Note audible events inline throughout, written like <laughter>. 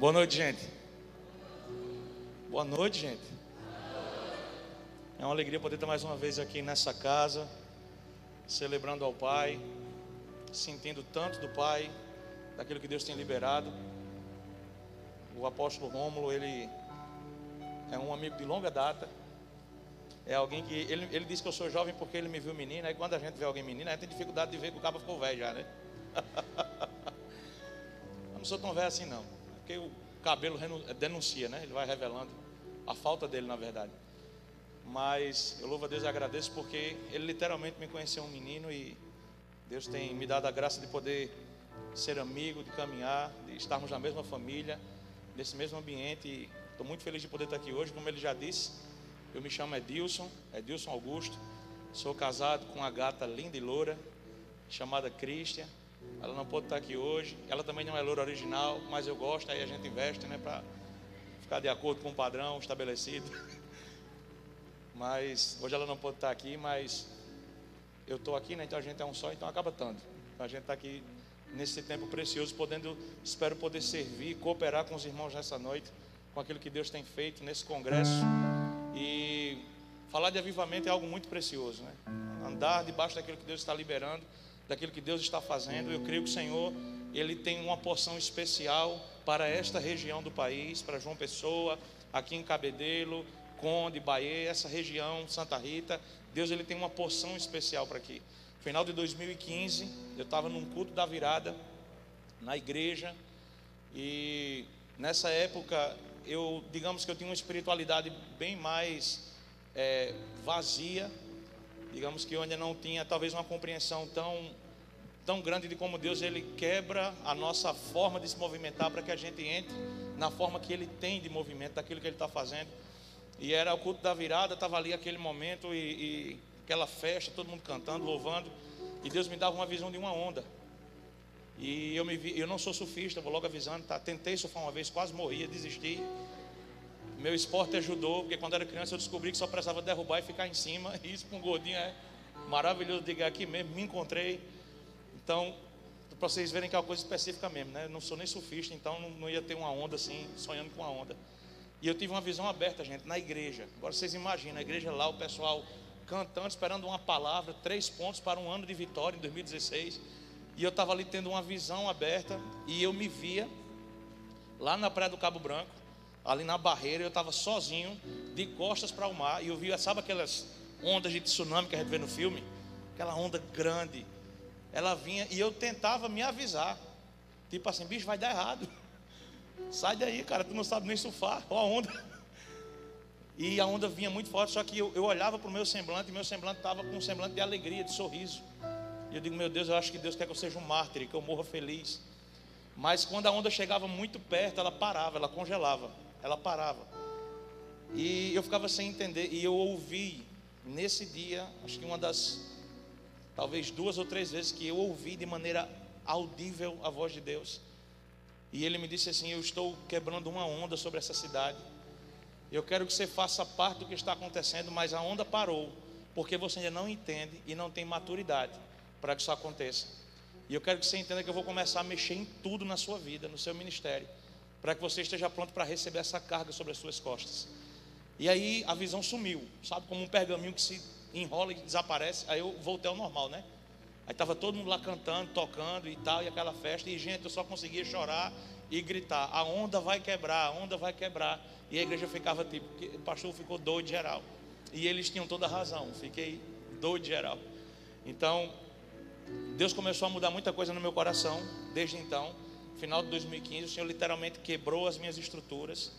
Boa noite, gente. Boa noite, gente. É uma alegria poder estar mais uma vez aqui nessa casa, celebrando ao Pai, sentindo tanto do Pai, daquilo que Deus tem liberado. O apóstolo Rômulo, ele é um amigo de longa data. É alguém que. Ele, ele disse que eu sou jovem porque ele me viu menino. Aí quando a gente vê alguém menino, a gente tem dificuldade de ver que o cabo ficou velho já, né? <laughs> eu não sou tão velho assim, não porque o cabelo denuncia, né? Ele vai revelando a falta dele, na verdade. Mas eu louvo a Deus e agradeço porque ele literalmente me conheceu um menino e Deus tem me dado a graça de poder ser amigo, de caminhar, de estarmos na mesma família, nesse mesmo ambiente. Estou muito feliz de poder estar aqui hoje, como ele já disse. Eu me chamo Edilson, Edilson Augusto. Sou casado com uma gata linda e loura, chamada Cristian. Ela não pode estar aqui hoje. Ela também não é loura original, mas eu gosto, aí a gente investe, né, para ficar de acordo com o padrão estabelecido. <laughs> Mas hoje ela não pode estar aqui, mas eu estou aqui, né? Então a gente é um só, então acaba tanto. A gente está aqui nesse tempo precioso, podendo, espero poder servir, cooperar com os irmãos nessa noite, com aquilo que Deus tem feito nesse congresso. E falar de avivamento é algo muito precioso, né? Andar debaixo daquilo que Deus está liberando daquilo que Deus está fazendo. Eu creio que o Senhor, Ele tem uma porção especial para esta região do país, para João Pessoa, aqui em Cabedelo, Conde, Bahia, essa região, Santa Rita. Deus, Ele tem uma porção especial para aqui. Final de 2015, eu estava num culto da virada, na igreja, e nessa época, eu, digamos que eu tinha uma espiritualidade bem mais é, vazia, digamos que eu ainda não tinha talvez uma compreensão tão tão grande de como Deus ele quebra a nossa forma de se movimentar para que a gente entre na forma que ele tem de movimento daquilo que ele está fazendo. E era o culto da virada, estava ali aquele momento e, e, aquela festa, todo mundo cantando, louvando, e Deus me dava uma visão de uma onda. E eu me vi, eu não sou surfista, vou logo avisando, tá? Tentei surfar uma vez, quase morria, desisti. Meu esporte ajudou, porque quando era criança eu descobri que só precisava derrubar e ficar em cima. E <laughs> isso com um gordinho é maravilhoso de aqui mesmo, me encontrei. Então, para vocês verem que é uma coisa específica mesmo, né? Eu não sou nem surfista, então não, ia ter uma onda assim, sonhando com uma onda. E eu tive uma visão aberta, gente, na igreja. Agora vocês imaginam, a igreja lá, o pessoal cantando, esperando uma palavra, três pontos para um ano de vitória em 2016. E eu estava ali tendo uma visão aberta e eu me via lá na praia do Cabo Branco, ali na barreira, eu estava sozinho, de costas para o mar, e eu via, sabe aquelas ondas de tsunami que a gente vê no filme? Aquela onda grande, ela vinha e eu tentava me avisar. Tipo assim, bicho, vai dar errado. Sai daí, cara, tu não sabe nem surfar. Olha a onda. E a onda vinha muito forte, só que eu, eu olhava para o meu semblante e meu semblante estava com um semblante de alegria, de sorriso. E eu digo, meu Deus, eu acho que Deus quer que eu seja um mártir, que eu morra feliz. Mas quando a onda chegava muito perto, ela parava, ela congelava, ela parava. E eu ficava sem entender. E eu ouvi nesse dia, acho que uma das talvez duas ou três vezes que eu ouvi de maneira audível a voz de Deus. E ele me disse assim: Eu estou quebrando uma onda sobre essa cidade. Eu quero que você faça parte do que está acontecendo, mas a onda parou, porque você ainda não entende e não tem maturidade para que isso aconteça. E eu quero que você entenda que eu vou começar a mexer em tudo na sua vida, no seu ministério, para que você esteja pronto para receber essa carga sobre as suas costas. E aí a visão sumiu, sabe, como um pergaminho que se enrola e desaparece. Aí eu voltei ao normal, né? Aí estava todo mundo lá cantando, tocando e tal, e aquela festa. E gente, eu só conseguia chorar e gritar: a onda vai quebrar, a onda vai quebrar. E a igreja ficava tipo, o pastor ficou doido geral. E eles tinham toda a razão, fiquei doido geral. Então, Deus começou a mudar muita coisa no meu coração desde então. Final de 2015, o Senhor literalmente quebrou as minhas estruturas.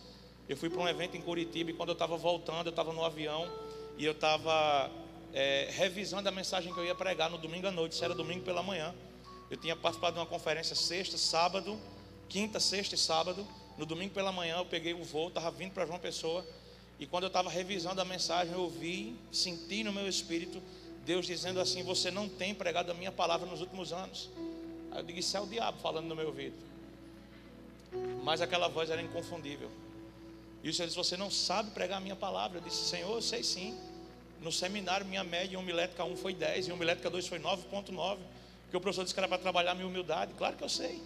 Eu fui para um evento em Curitiba e quando eu estava voltando, eu estava no avião e eu estava é, revisando a mensagem que eu ia pregar no domingo à noite, se era domingo pela manhã. Eu tinha participado de uma conferência sexta, sábado, quinta, sexta e sábado. No domingo pela manhã eu peguei o voo, estava vindo para João Pessoa. E quando eu estava revisando a mensagem, eu ouvi, senti no meu espírito Deus dizendo assim: Você não tem pregado a minha palavra nos últimos anos. Aí eu digo: Isso é o diabo falando no meu ouvido. Mas aquela voz era inconfundível. E o Senhor disse: Você não sabe pregar a minha palavra. Eu disse: Senhor, eu sei sim. No seminário, minha média em homilética 1 foi 10, em homilética 2 foi 9,9. Porque o professor disse que era para trabalhar minha humildade. Claro que eu sei.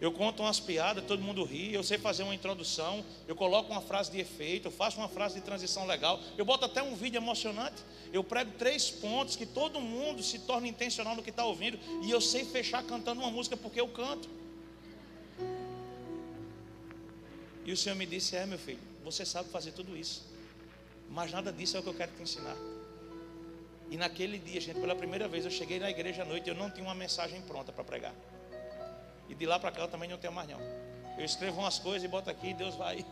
Eu conto umas piadas, todo mundo ri, eu sei fazer uma introdução, eu coloco uma frase de efeito, eu faço uma frase de transição legal, eu boto até um vídeo emocionante, eu prego três pontos que todo mundo se torna intencional no que está ouvindo, e eu sei fechar cantando uma música porque eu canto. E o Senhor me disse: É, meu filho, você sabe fazer tudo isso, mas nada disso é o que eu quero te ensinar. E naquele dia, gente, pela primeira vez eu cheguei na igreja à noite, eu não tinha uma mensagem pronta para pregar. E de lá para cá eu também não tenho mais não. Eu escrevo umas coisas e boto aqui e Deus vai.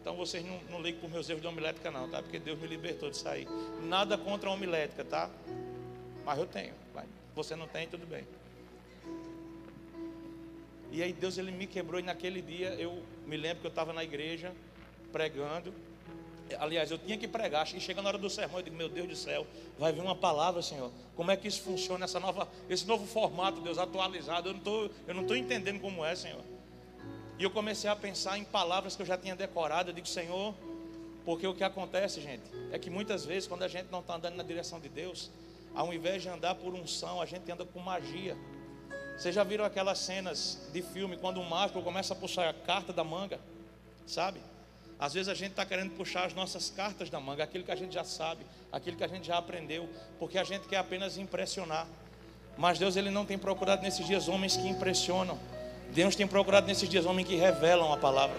Então vocês não, não liguem por meus erros de homilética não, tá? Porque Deus me libertou disso aí. Nada contra a homilética, tá? Mas eu tenho. Vai. Você não tem, tudo bem. E aí Deus ele me quebrou e naquele dia eu me lembro que eu estava na igreja pregando. Aliás, eu tinha que pregar. E chega na hora do sermão, eu digo, meu Deus do céu, vai vir uma palavra, Senhor. Como é que isso funciona, essa nova, esse novo formato, Deus, atualizado? Eu não estou entendendo como é, Senhor. E eu comecei a pensar em palavras que eu já tinha decorado. Eu digo, Senhor, porque o que acontece, gente, é que muitas vezes, quando a gente não está andando na direção de Deus, ao invés de andar por unção, a gente anda com magia. Vocês já viram aquelas cenas de filme quando um mágico começa a puxar a carta da manga, sabe? Às vezes a gente está querendo puxar as nossas cartas da manga, aquilo que a gente já sabe, aquilo que a gente já aprendeu, porque a gente quer apenas impressionar. Mas Deus ele não tem procurado nesses dias homens que impressionam. Deus tem procurado nesses dias homens que revelam a palavra.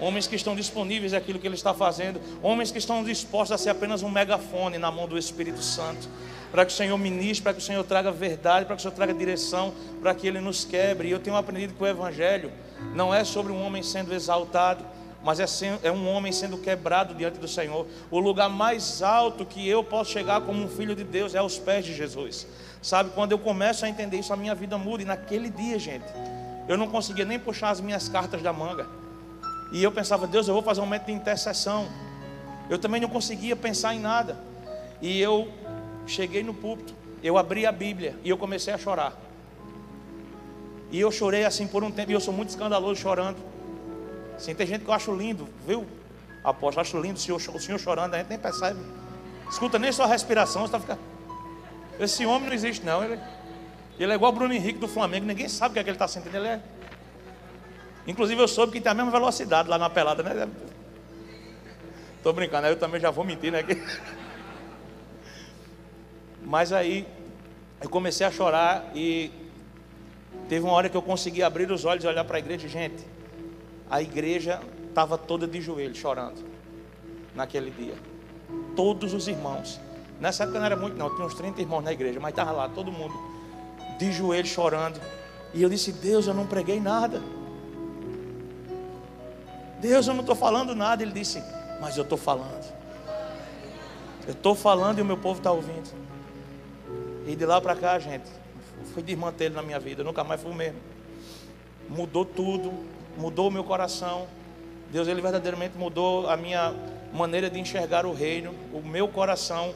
Homens que estão disponíveis àquilo que Ele está fazendo. Homens que estão dispostos a ser apenas um megafone na mão do Espírito Santo. Para que o Senhor ministre, para que o Senhor traga verdade, para que o Senhor traga direção, para que Ele nos quebre. E eu tenho aprendido que o Evangelho não é sobre um homem sendo exaltado, mas é, é um homem sendo quebrado diante do Senhor. O lugar mais alto que eu posso chegar como um filho de Deus é aos pés de Jesus. Sabe, quando eu começo a entender isso, a minha vida muda. E naquele dia, gente, eu não conseguia nem puxar as minhas cartas da manga. E eu pensava, Deus, eu vou fazer um momento de intercessão. Eu também não conseguia pensar em nada. E eu cheguei no púlpito, eu abri a Bíblia e eu comecei a chorar. E eu chorei assim por um tempo, e eu sou muito escandaloso chorando. Sim, tem gente que eu acho lindo, viu? Apóstolo, acho lindo o senhor, o senhor chorando, a gente nem percebe. Escuta nem sua respiração, você está ficando. Esse homem não existe, não. Ele, ele é igual o Bruno Henrique do Flamengo, ninguém sabe o que, é que ele está sentindo. Ele é. Inclusive eu soube que tem a mesma velocidade lá na pelada, né? Estou brincando, eu também já vou mentir, né? <laughs> Mas aí eu comecei a chorar e teve uma hora que eu consegui abrir os olhos e olhar para a igreja, gente a igreja estava toda de joelhos chorando naquele dia. Todos os irmãos. Nessa época não era muito, não, tinha uns 30 irmãos na igreja, mas estava lá todo mundo de joelhos chorando. E eu disse: Deus, eu não preguei nada. Deus, eu não estou falando nada. Ele disse: Mas eu estou falando. Eu estou falando e o meu povo está ouvindo. E de lá para cá, gente, fui desmantelho na minha vida. Eu nunca mais fui o mesmo. Mudou tudo mudou o meu coração. Deus ele verdadeiramente mudou a minha maneira de enxergar o reino. O meu coração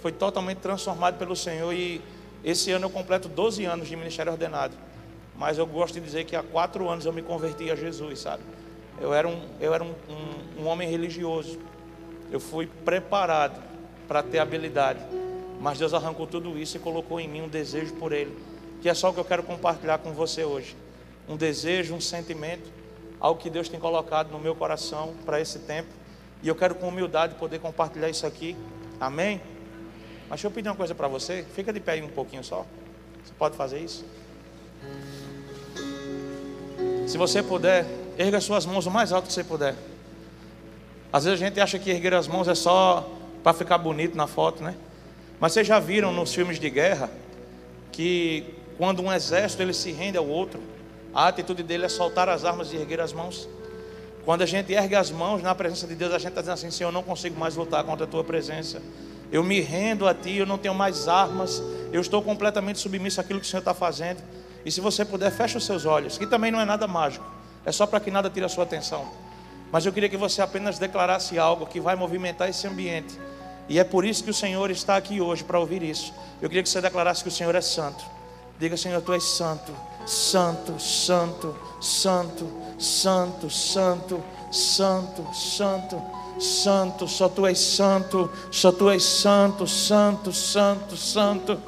foi totalmente transformado pelo Senhor e esse ano eu completo 12 anos de ministério ordenado. Mas eu gosto de dizer que há quatro anos eu me converti a Jesus, sabe? Eu era um, eu era um, um, um homem religioso. Eu fui preparado para ter habilidade. Mas Deus arrancou tudo isso e colocou em mim um desejo por Ele. Que é só o que eu quero compartilhar com você hoje. Um desejo, um sentimento algo que Deus tem colocado no meu coração para esse tempo. E eu quero com humildade poder compartilhar isso aqui. Amém? Mas deixa eu pedir uma coisa para você. Fica de pé aí um pouquinho só. Você pode fazer isso? Se você puder, erga suas mãos o mais alto que você puder. Às vezes a gente acha que erguer as mãos é só para ficar bonito na foto, né? Mas vocês já viram nos filmes de guerra que quando um exército ele se rende ao outro, a atitude dele é soltar as armas e erguer as mãos. Quando a gente ergue as mãos na presença de Deus, a gente está dizendo assim: Senhor, eu não consigo mais lutar contra a tua presença. Eu me rendo a ti, eu não tenho mais armas, eu estou completamente submisso àquilo que o Senhor está fazendo. E se você puder, feche os seus olhos, que também não é nada mágico, é só para que nada tire a sua atenção. Mas eu queria que você apenas declarasse algo que vai movimentar esse ambiente. E é por isso que o Senhor está aqui hoje para ouvir isso. Eu queria que você declarasse que o Senhor é santo. Diga, Senhor, tu és santo. Santo, Santo, Santo, Santo, Santo, Santo, Santo, Santo, só tu és santo, só tu és santo, santo, santo, santo.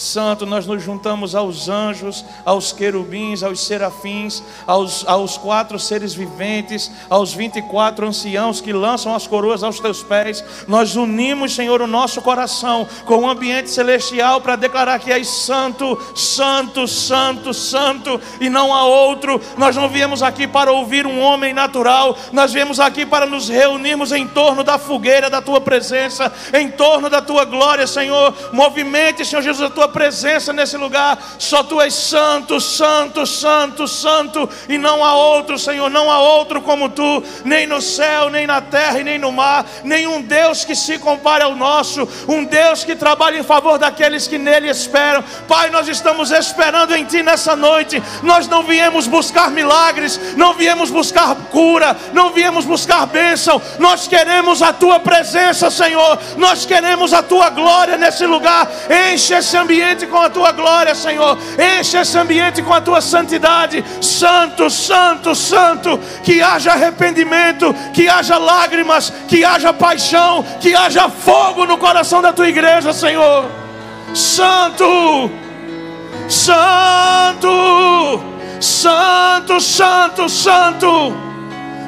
Santo, nós nos juntamos aos anjos, aos querubins, aos serafins, aos, aos quatro seres viventes, aos 24 anciãos que lançam as coroas aos teus pés. Nós unimos, Senhor, o nosso coração com o ambiente celestial para declarar que és santo, santo, santo, santo e não há outro. Nós não viemos aqui para ouvir um homem natural, nós viemos aqui para nos reunirmos em torno da fogueira da tua presença, em torno da tua glória, Senhor. Movimente, Senhor Jesus, a tua presença nesse lugar. Só tu és santo, santo, santo, santo, e não há outro, Senhor, não há outro como tu, nem no céu, nem na terra e nem no mar, nenhum Deus que se compare ao nosso, um Deus que trabalha em favor daqueles que nele esperam. Pai, nós estamos esperando em ti nessa noite. Nós não viemos buscar milagres, não viemos buscar cura, não viemos buscar bênção. Nós queremos a tua presença, Senhor. Nós queremos a tua glória nesse lugar. Enche esse ambiente ambiente com a tua glória, Senhor. Enche esse ambiente com a tua santidade. Santo, santo, santo. Que haja arrependimento, que haja lágrimas, que haja paixão, que haja fogo no coração da tua igreja, Senhor. Santo, santo, santo, santo, santo.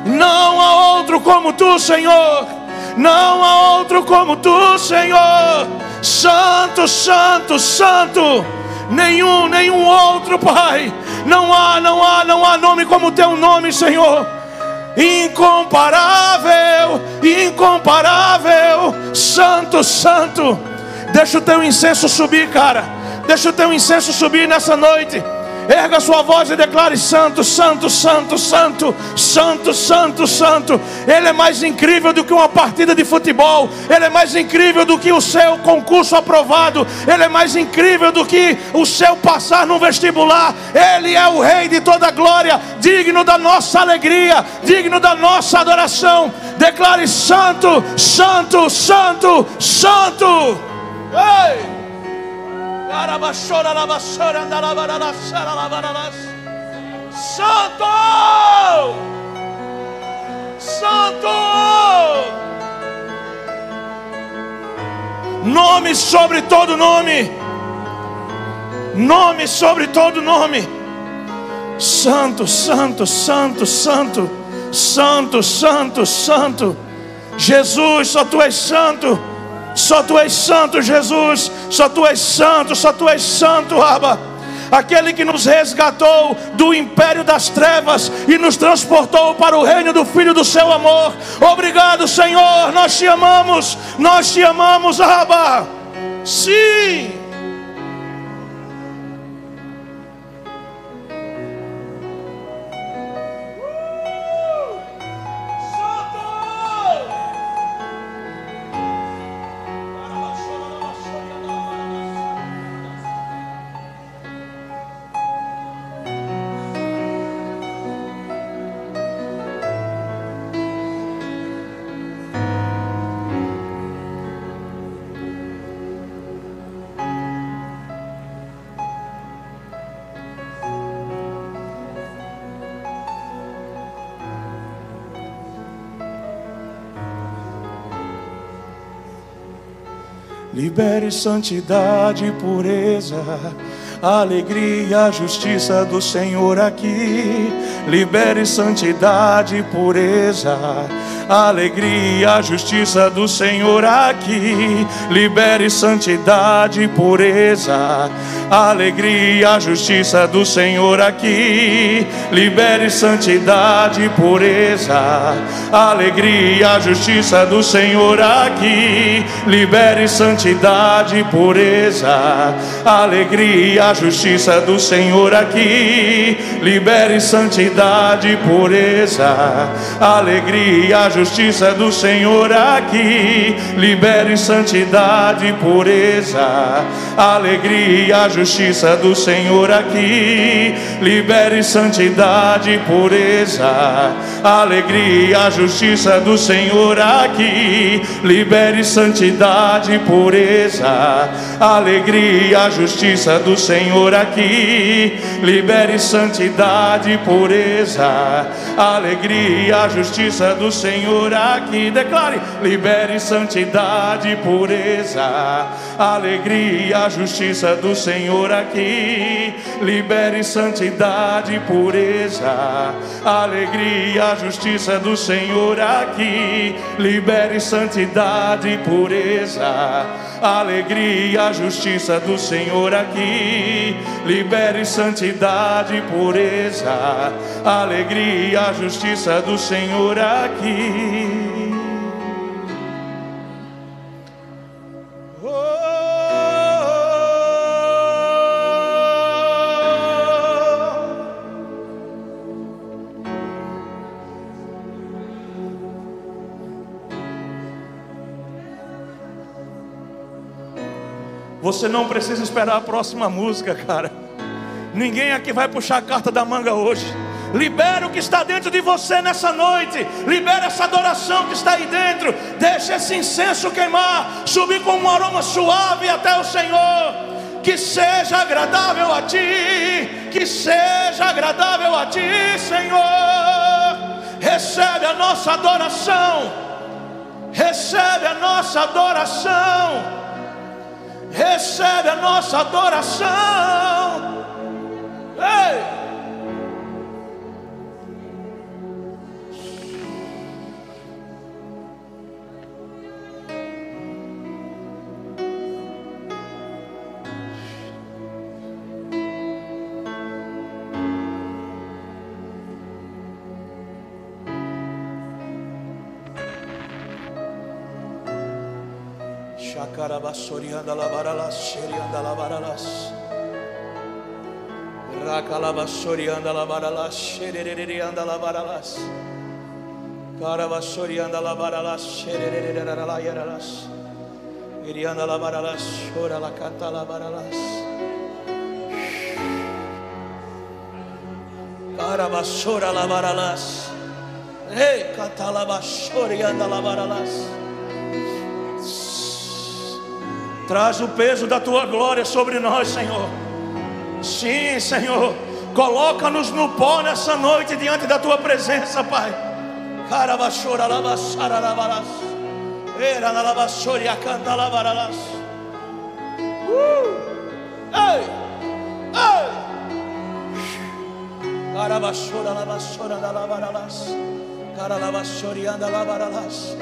Não há outro como tu, Senhor. Não há outro como tu, Senhor. Santo, Santo, Santo. Nenhum, nenhum outro, Pai. Não há, não há, não há nome como o teu nome, Senhor. Incomparável, incomparável. Santo, Santo. Deixa o teu incenso subir, cara. Deixa o teu incenso subir nessa noite. Erga sua voz e declare: Santo, Santo, Santo, Santo, Santo, Santo, Santo. Ele é mais incrível do que uma partida de futebol. Ele é mais incrível do que o seu concurso aprovado. Ele é mais incrível do que o seu passar no vestibular. Ele é o Rei de toda glória, digno da nossa alegria, digno da nossa adoração. Declare: Santo, Santo, Santo, Santo. Ei! Santo! Santo! Nome sobre todo nome. Nome sobre todo nome. Santo, santo, santo, santo. Santo, santo, santo. Jesus, só tu és santo. Só tu és santo, Jesus. Só tu és santo, só tu és santo, Abba. Aquele que nos resgatou do império das trevas e nos transportou para o reino do Filho do seu amor. Obrigado, Senhor. Nós te amamos. Nós te amamos, Abba. Sim. Libere santidade e pureza, alegria, justiça do Senhor aqui. Libere santidade e pureza, alegria, justiça do Senhor aqui. Libere santidade e pureza, alegria, a justiça do Senhor aqui. Libere santidade e pureza, alegria, a justiça do Senhor aqui. Libere santidade e pureza, alegria, a justiça do Senhor aqui. Libere santidade e pureza, alegria, a justiça do Senhor aqui. Libere santidade e pureza, alegria, a justiça do Senhor aqui. Libere santidade pureza, alegria, justiça do Senhor aqui. Libere santidade pureza, alegria, justiça do Senhor aqui. Libere santidade pureza, alegria, justiça do Senhor aqui. Declare: libere santidade e alegria, a justiça do Senhor aqui. Libere santidade e pureza, alegria, a justiça do Senhor aqui. Libere santidade e pureza, alegria, a justiça do Senhor aqui. Libere santidade e pureza, alegria, a justiça do Senhor aqui. Você não precisa esperar a próxima música, cara. Ninguém aqui vai puxar a carta da manga hoje. Libera o que está dentro de você nessa noite. Libera essa adoração que está aí dentro. Deixa esse incenso queimar, subir com um aroma suave até o Senhor. Que seja agradável a ti, que seja agradável a ti, Senhor. Recebe a nossa adoração. Recebe a nossa adoração recebe a nossa adoração. Ei! Shakarabasorianda lavaralas, Sherianda lavaralas. Rakalabasorianda lavaralas, Shererianda lavaralas. Karabasorianda lavaralas, Shereriandalayaras. Irianda lavaralas, Shora la canta lavaralas. Karabasora lavaralas. Ei, katalabasorianda lavaralas. Traz o peso da tua glória sobre nós, Senhor. Sim, Senhor. Coloca-nos no pó nessa noite diante da tua presença, Pai. Uh! Ei! Ei! Carabachora lavassora lavaralas. Caralavassora e anda lavaralas.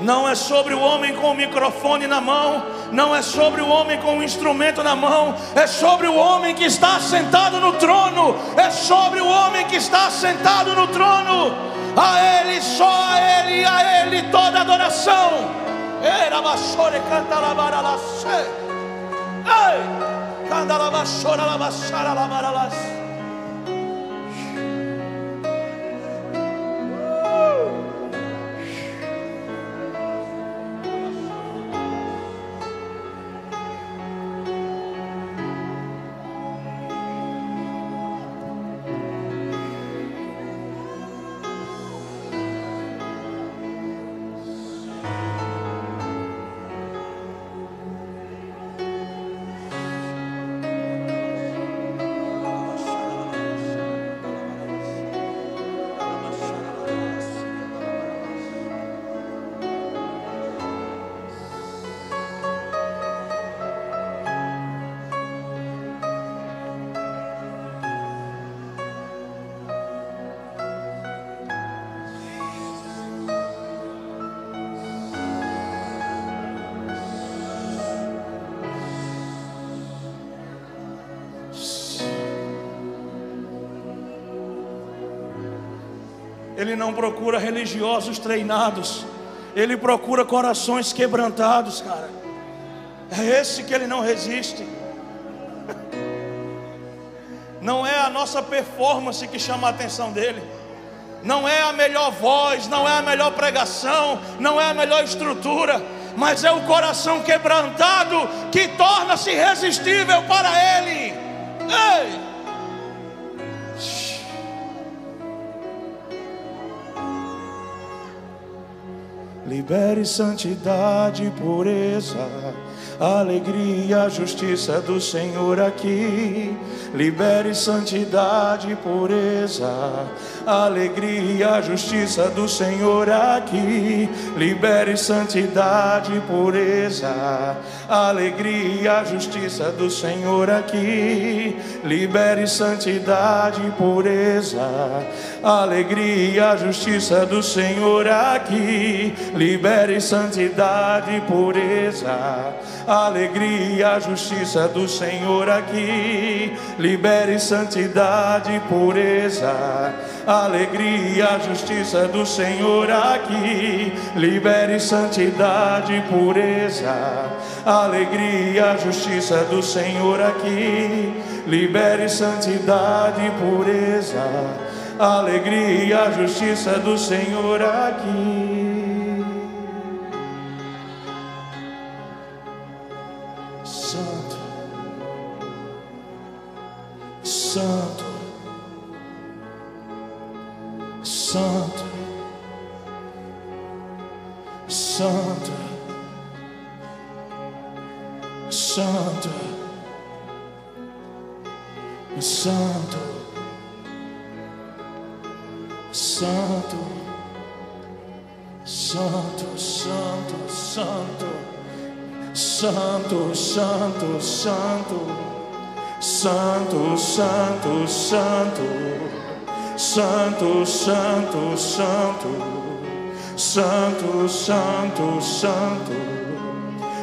Não é sobre o homem com o microfone na mão, não é sobre o homem com o instrumento na mão, é sobre o homem que está sentado no trono, é sobre o homem que está sentado no trono. A Ele, só a Ele, a Ele toda adoração. Era vassoura canta lavara la Ei, canta Ele não procura religiosos treinados. Ele procura corações quebrantados, cara. É esse que ele não resiste. <laughs> Não é a nossa performance que chama a atenção dele. Não é a melhor voz, não é a melhor pregação, não é a melhor estrutura, mas é o coração quebrantado que torna-se irresistível para ele. Ei! Libere santidade pureza, alegria, justiça do Senhor aqui. Libere santidade pureza, alegria, justiça do Senhor aqui. Libere santidade pureza, alegria, justiça do Senhor aqui. Libere santidade e alegria, justiça do Senhor aqui. Libere santidade e pureza, alegria, justiça do Senhor aqui. Libere santidade e pureza, alegria, justiça do Senhor aqui. Libere santidade e pureza, alegria, justiça do Senhor aqui. Libere santidade e pureza, alegria, justiça do Senhor aqui. Santo, Santo, Santo, Santo, Santo, Santo, Santo, Santo,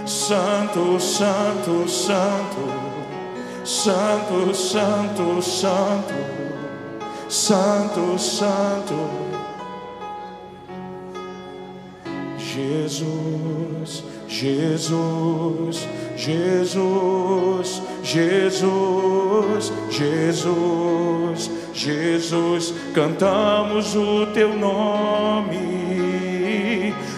Santo, Santo, Santo, Santo, Santo, Santo, Santo, Santo, Jesus, Jesus, Jesus. Jesus, Jesus, Jesus, cantamos o teu nome.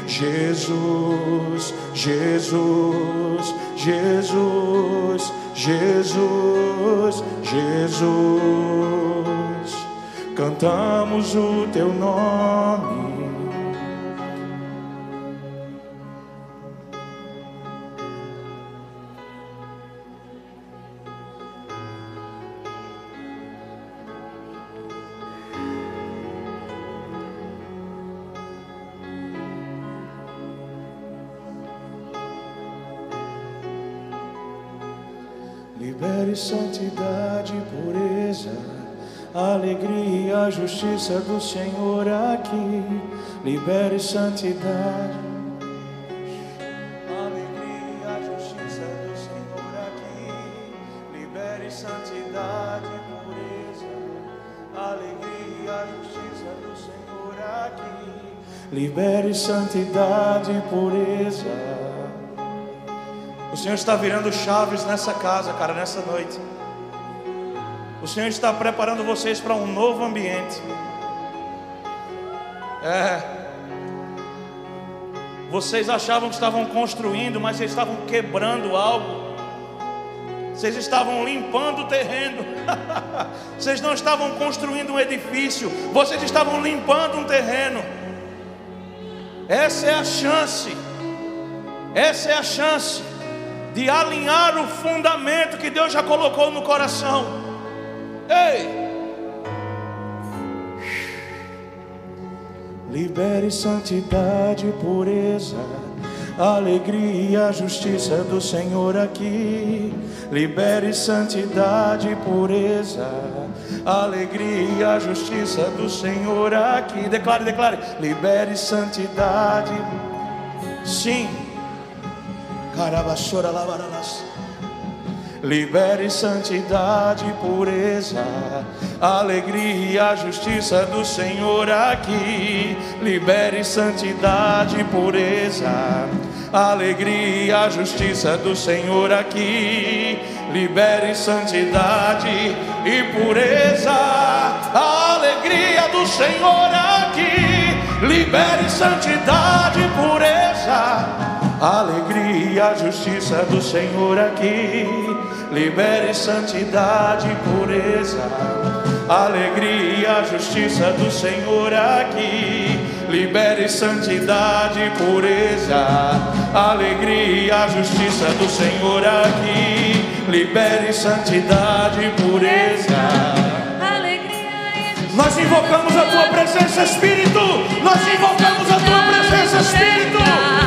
Jesus, Jesus, Jesus, Jesus, Jesus, cantamos o teu nome. Santidade e pureza, alegria, a justiça do Senhor aqui. Libere santidade. Alegria, a justiça do Senhor aqui. Libere santidade e pureza, alegria, a justiça do Senhor aqui. Libere santidade e pureza. O Senhor está virando chaves nessa casa, cara, nessa noite. O Senhor está preparando vocês para um novo ambiente. É. Vocês achavam que estavam construindo, mas vocês estavam quebrando algo. Vocês estavam limpando o terreno. <laughs> vocês não estavam construindo um edifício, vocês estavam limpando um terreno. Essa é a chance. Essa é a chance de alinhar o fundamento que Deus já colocou no coração. Ei! Libere santidade pureza, alegria, justiça do Senhor aqui. Libere santidade pureza, alegria, justiça do Senhor aqui. Declare, declare. Libere santidade. Sim Libere santidade e pureza, alegria, justiça do Senhor aqui. Libere santidade e pureza, alegria, justiça do Senhor aqui. Libere santidade e pureza, alegria do Senhor aqui. Libere santidade e alegria, justiça do Senhor aqui. Libere santidade e pureza, alegria justiça do Senhor aqui. Libere santidade e pureza, alegria justiça do Senhor aqui. Libere santidade e pureza. Nós invocamos a tua presença, Espírito. Nós invocamos a tua presença, Espírito.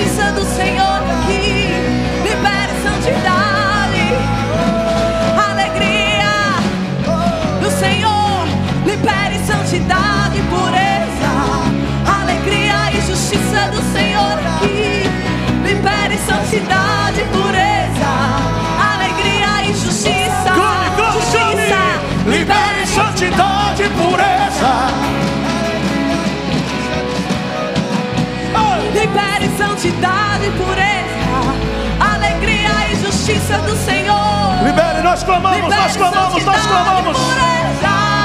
justiça do Senhor aqui. Libere santidade, alegria do Senhor. Libere santidade e pureza. Alegria e justiça do Senhor aqui. Libere santidade e pureza. Alegria e justiça. justiça. Libere santidade e pureza. Santidade e pureza, alegria e justiça do Senhor. Libere, nós clamamos, Libere nós clamamos, nós clamamos.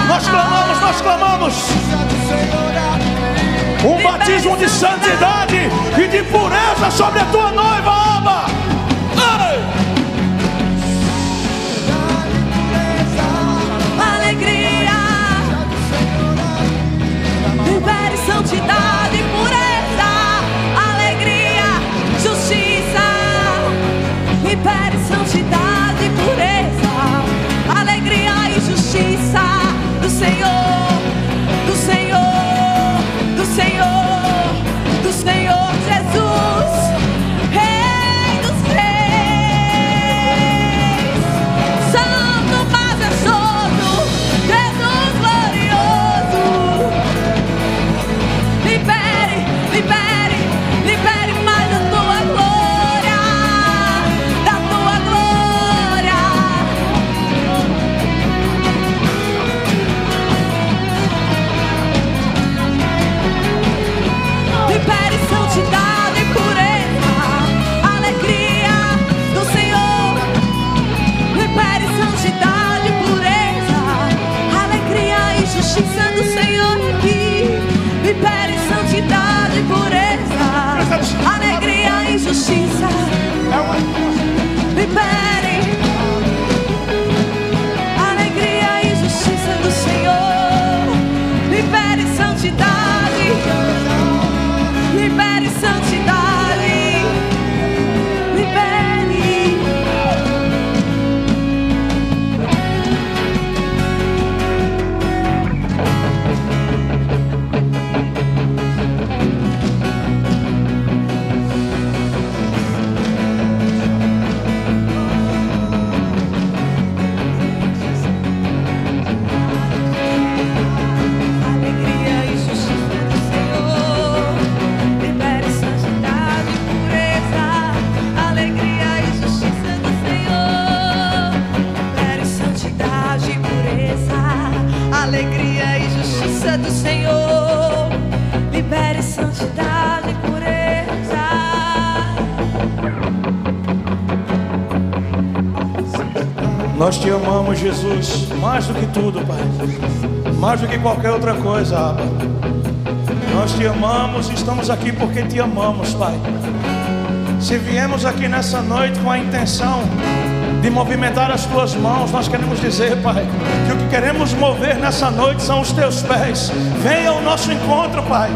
Nós clamamos, nós clamamos. Um batismo de santidade e de pureza sobre a tua noiva, Aba. Alegria, libere santidade santidade e pureza, alegria e justiça do Senhor, Libere alegria amamos, Jesus, mais do que tudo, Pai. Mais do que qualquer outra coisa, Abba. Nós te amamos e estamos aqui porque te amamos, Pai. Se viemos aqui nessa noite com a intenção de movimentar as tuas mãos, nós queremos dizer, Pai, que o que queremos mover nessa noite são os teus pés. Venha ao nosso encontro, Pai.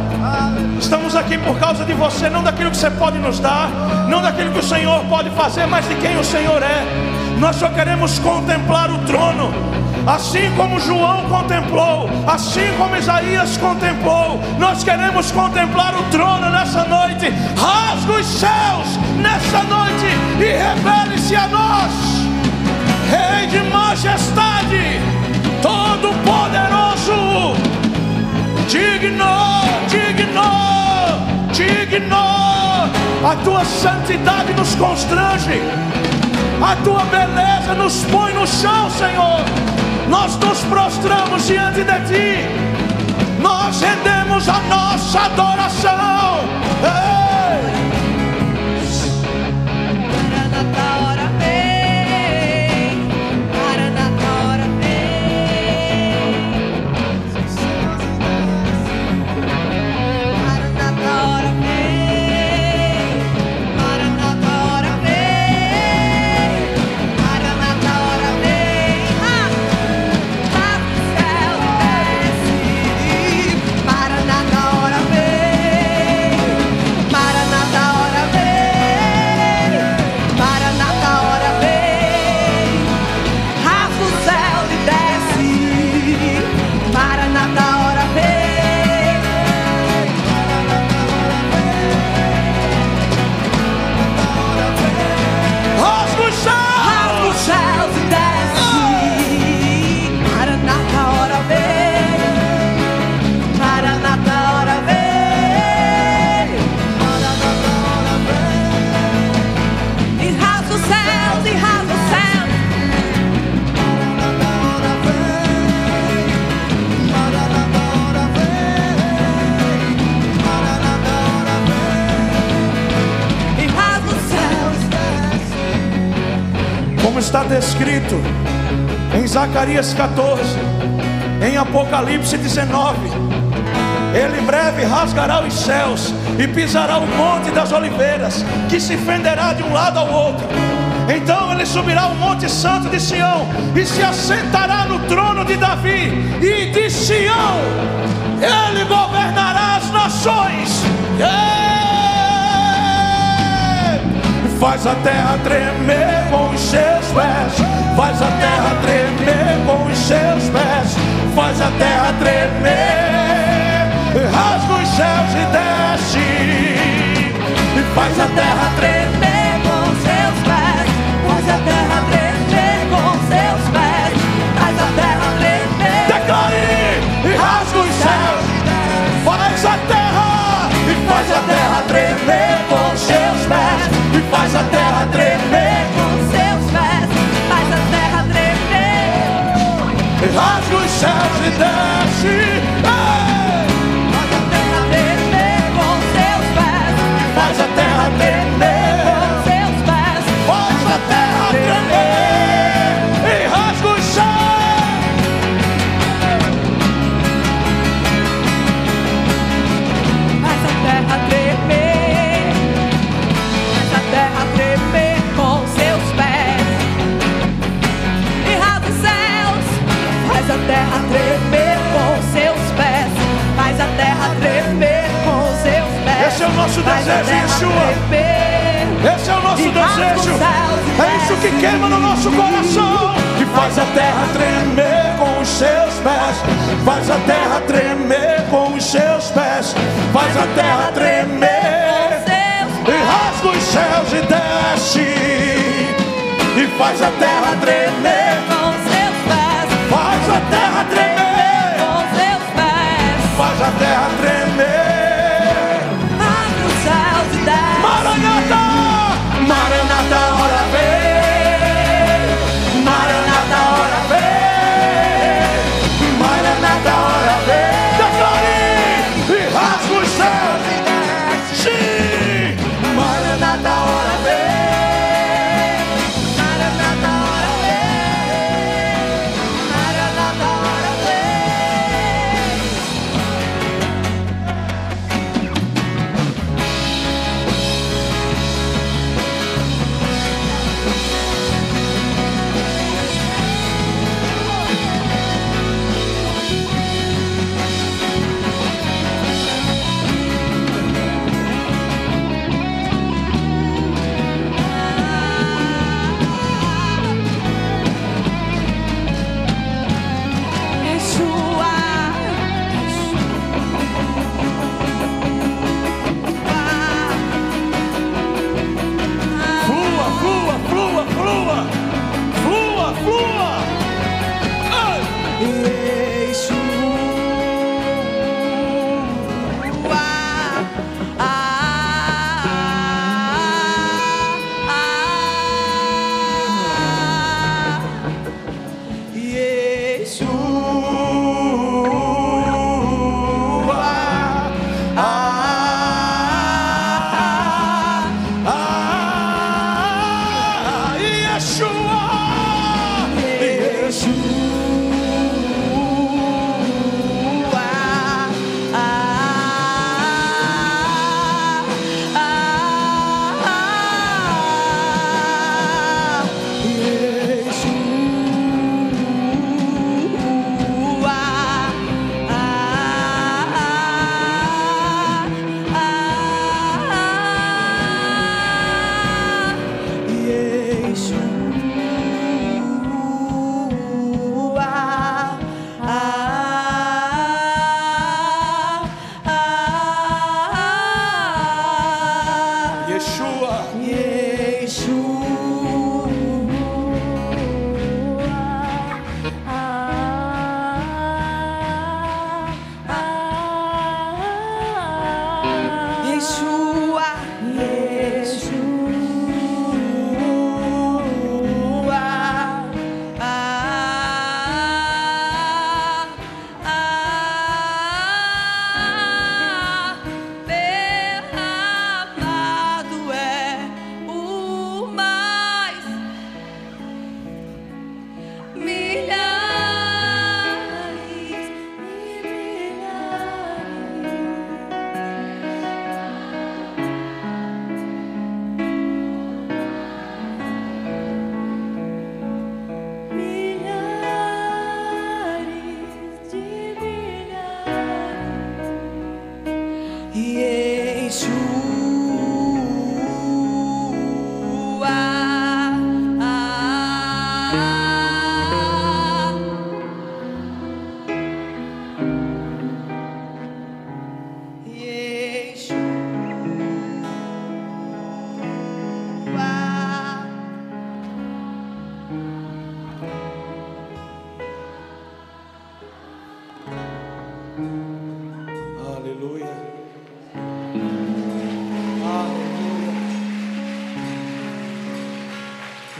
Estamos aqui por causa de você, não daquilo que você pode nos dar, não daquilo que o Senhor pode fazer, mas de quem o Senhor é. Nós só queremos contemplar o trono. Assim como João contemplou, assim como Isaías contemplou, nós queremos contemplar o trono nessa noite. Rasga os céus nessa noite e revele-se a nós, Rei de majestade, todo-poderoso, digno, digno, digno. A tua santidade nos constrange. A tua beleza nos põe no chão, Senhor. Nós nos prostramos diante de ti. Nós rendemos a nossa adoração. Ei! 8, em Zacarias 14, em Apocalipse 19. Ele breve rasgará os céus e pisará o monte das oliveiras, que se fenderá de um lado ao outro. Então ele subirá ao Monte Santo de Sião e se assentará no trono de Davi e de Sião. Ele governará as nações. Yeah! Faz a terra tremer com os seus pés. Faz a terra tremer com os seus pés. Faz a terra tremer. Rasga os céus e desce. E faz a terra tremer com seus pés, faz a terra tremer com seus pés, faz a terra tremer. Declare e rasga os céus. Faz a terra e faz a terra tremer com os seus pés. E faz a terra tremer. Com seus pés, faz a terra tremer. E rasga os céus e desce. Faz a terra tremer com seus pés, Faz a terra tremer. Nosso desejo, Yeshua. Esse é o nosso os desejo. É isso que queima no nosso coração. Que faz a terra tremer com os seus pés. Faz a terra tremer com os seus pés. Faz a terra tremer. E rasga os céus e desce. E faz a terra tremer. com seus pés. Faz a terra tremer. Com seus pés. Faz a terra tremer.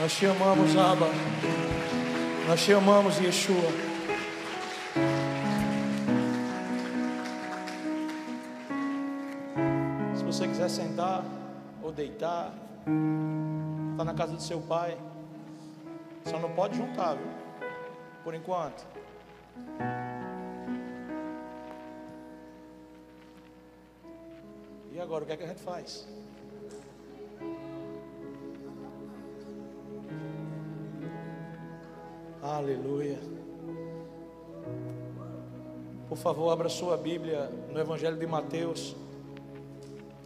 Nós te amamos, Abba. Nós te amamos, Yeshua. Se você quiser sentar ou deitar, está na casa do seu pai. Só não pode juntar, viu? Por enquanto. E agora, o que é que a gente faz? Aleluia. Por favor, abra sua Bíblia no Evangelho de Mateus,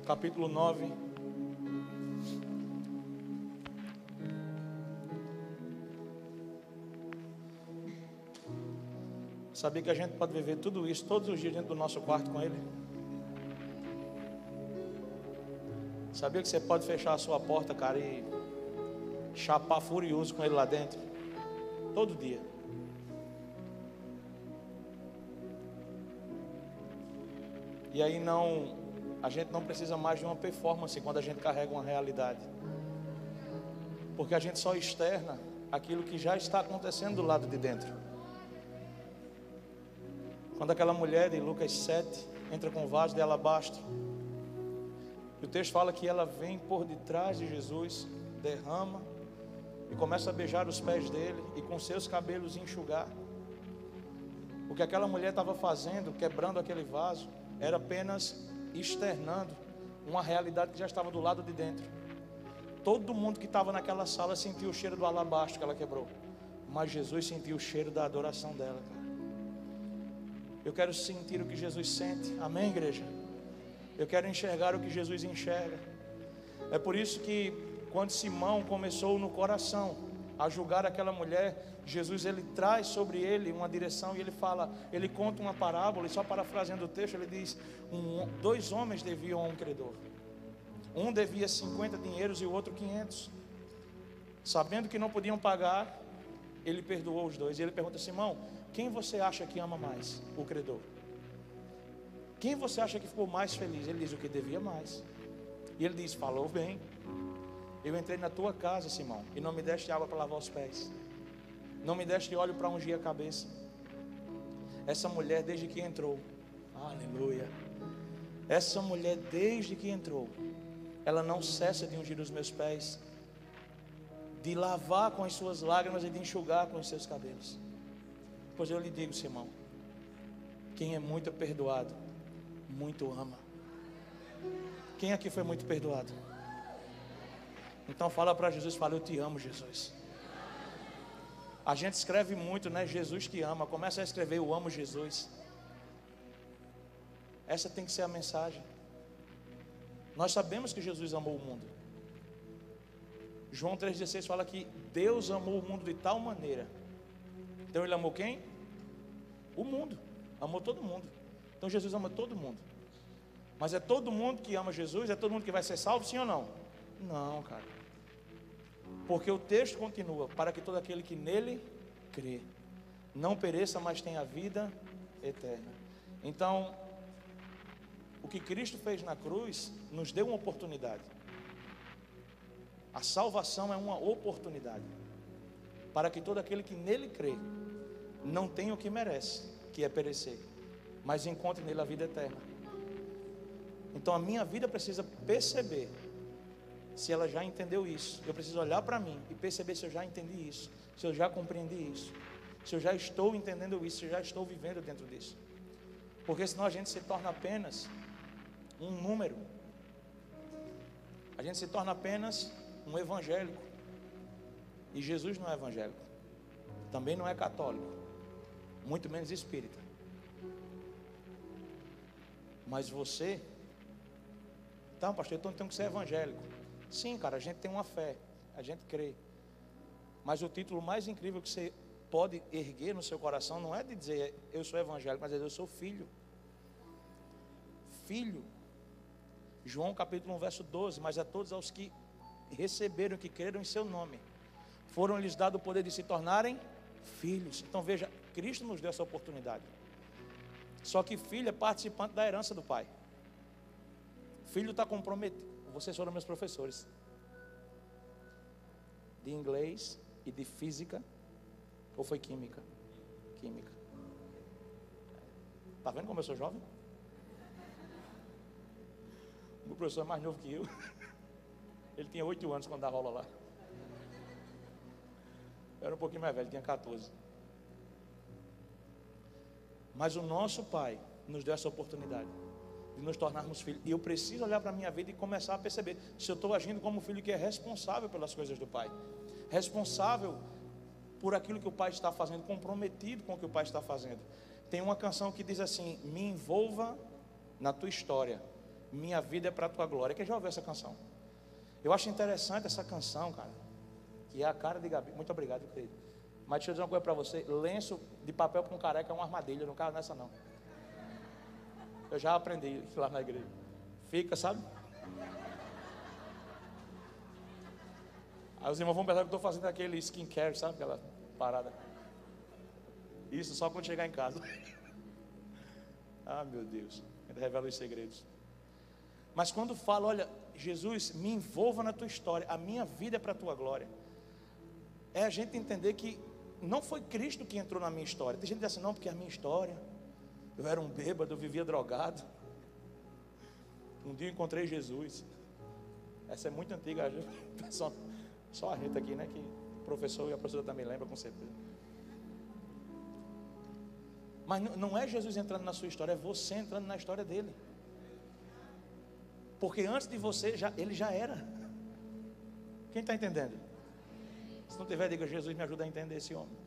capítulo 9. Sabia que a gente pode viver tudo isso todos os dias dentro do nosso quarto com Ele? Sabia que você pode fechar a sua porta, cara, e chapar furioso com Ele lá dentro? Todo dia. E aí não, a gente não precisa mais de uma performance quando a gente carrega uma realidade. Porque a gente só externa aquilo que já está acontecendo do lado de dentro. Quando aquela mulher de Lucas 7 entra com o vaso de alabastro, e o texto fala que ela vem por detrás de Jesus, derrama e começa a beijar os pés dele e com seus cabelos enxugar. O que aquela mulher estava fazendo, quebrando aquele vaso, era apenas externando uma realidade que já estava do lado de dentro. Todo mundo que estava naquela sala sentiu o cheiro do alabastro que ela quebrou. Mas Jesus sentiu o cheiro da adoração dela, cara. Eu quero sentir o que Jesus sente. Amém, igreja? Eu quero enxergar o que Jesus enxerga. É por isso que quando Simão começou no coração a julgar aquela mulher, Jesus ele traz sobre ele uma direção e ele fala, ele conta uma parábola, e só parafraseando o texto, ele diz: um, dois homens deviam a um credor. Um devia 50 dinheiros e o outro 500. Sabendo que não podiam pagar, ele perdoou os dois. E ele pergunta: Simão, quem você acha que ama mais? O credor. Quem você acha que ficou mais feliz? Ele diz o que devia mais. E ele diz: Falou bem. Eu entrei na tua casa, Simão, e não me deste água para lavar os pés. Não me deste óleo para ungir a cabeça. Essa mulher, desde que entrou, aleluia. Essa mulher, desde que entrou, ela não cessa de ungir os meus pés, de lavar com as suas lágrimas e de enxugar com os seus cabelos. Pois eu lhe digo, Simão, quem é muito perdoado, muito ama. Quem aqui foi muito perdoado? Então fala para Jesus, fala, eu te amo, Jesus. A gente escreve muito, né? Jesus te ama. Começa a escrever, eu amo Jesus. Essa tem que ser a mensagem. Nós sabemos que Jesus amou o mundo. João 3,16 fala que Deus amou o mundo de tal maneira. Então ele amou quem? O mundo. Amou todo mundo. Então Jesus ama todo mundo. Mas é todo mundo que ama Jesus? É todo mundo que vai ser salvo, sim ou não? Não, cara. Porque o texto continua: para que todo aquele que nele crê não pereça, mas tenha vida eterna. Então, o que Cristo fez na cruz nos deu uma oportunidade. A salvação é uma oportunidade para que todo aquele que nele crê não tenha o que merece, que é perecer, mas encontre nele a vida eterna. Então a minha vida precisa perceber se ela já entendeu isso. Eu preciso olhar para mim e perceber se eu já entendi isso, se eu já compreendi isso, se eu já estou entendendo isso, se eu já estou vivendo dentro disso. Porque senão a gente se torna apenas um número. A gente se torna apenas um evangélico. E Jesus não é evangélico. Também não é católico. Muito menos espírita. Mas você. Então, pastor, então tem que ser evangélico. Sim, cara, a gente tem uma fé, a gente crê. Mas o título mais incrível que você pode erguer no seu coração não é de dizer eu sou evangélico, mas é eu sou filho. Filho. João capítulo 1, verso 12, mas a todos aos que receberam, que creram em seu nome, foram lhes dado o poder de se tornarem filhos. Então veja, Cristo nos deu essa oportunidade. Só que filho é participante da herança do Pai. Filho está comprometido. Vocês foram meus professores de inglês e de física, ou foi química? Química. Tá vendo como eu sou jovem? O professor é mais novo que eu. <laughs> Ele tinha oito anos quando dava aula lá. Eu era um pouquinho mais velho, tinha 14. Mas o nosso pai nos deu essa oportunidade de nos tornarmos filhos. E eu preciso olhar para a minha vida e começar a perceber se eu estou agindo como filho que é responsável pelas coisas do Pai, responsável por aquilo que o Pai está fazendo, comprometido com o que o Pai está fazendo. Tem uma canção que diz assim: Me envolva na tua história, minha vida é para a tua glória. Quem já ouviu essa canção? Eu acho interessante essa canção, cara, que é a cara de Gabi. Muito obrigado, querido. Mas deixa eu dizer uma coisa para você: lenço de papel com careca é uma armadilha, não cabe nessa não. Eu já aprendi lá na igreja. Fica, sabe? Aí os irmãos vão pensar que eu estou fazendo aquele skincare, sabe? Aquela parada. Isso só quando chegar em casa. <laughs> ah, meu Deus. Ele revela os segredos. Mas quando fala, olha, Jesus, me envolva na tua história, a minha vida é para a tua glória. É a gente entender que não foi Cristo que entrou na minha história. Tem gente que diz assim, não, porque é a minha história Eu era um bêbado, eu vivia drogado. Um dia eu encontrei Jesus. Essa é muito antiga, <laughs> só, só a gente aqui, né? Que o professor e a professora também lembram, com certeza. Mas não é Jesus entrando na sua história, é você entrando na história dele. Porque antes de você, já, ele já era. Quem está entendendo? Se não tiver, diga: Jesus me ajuda a entender esse homem.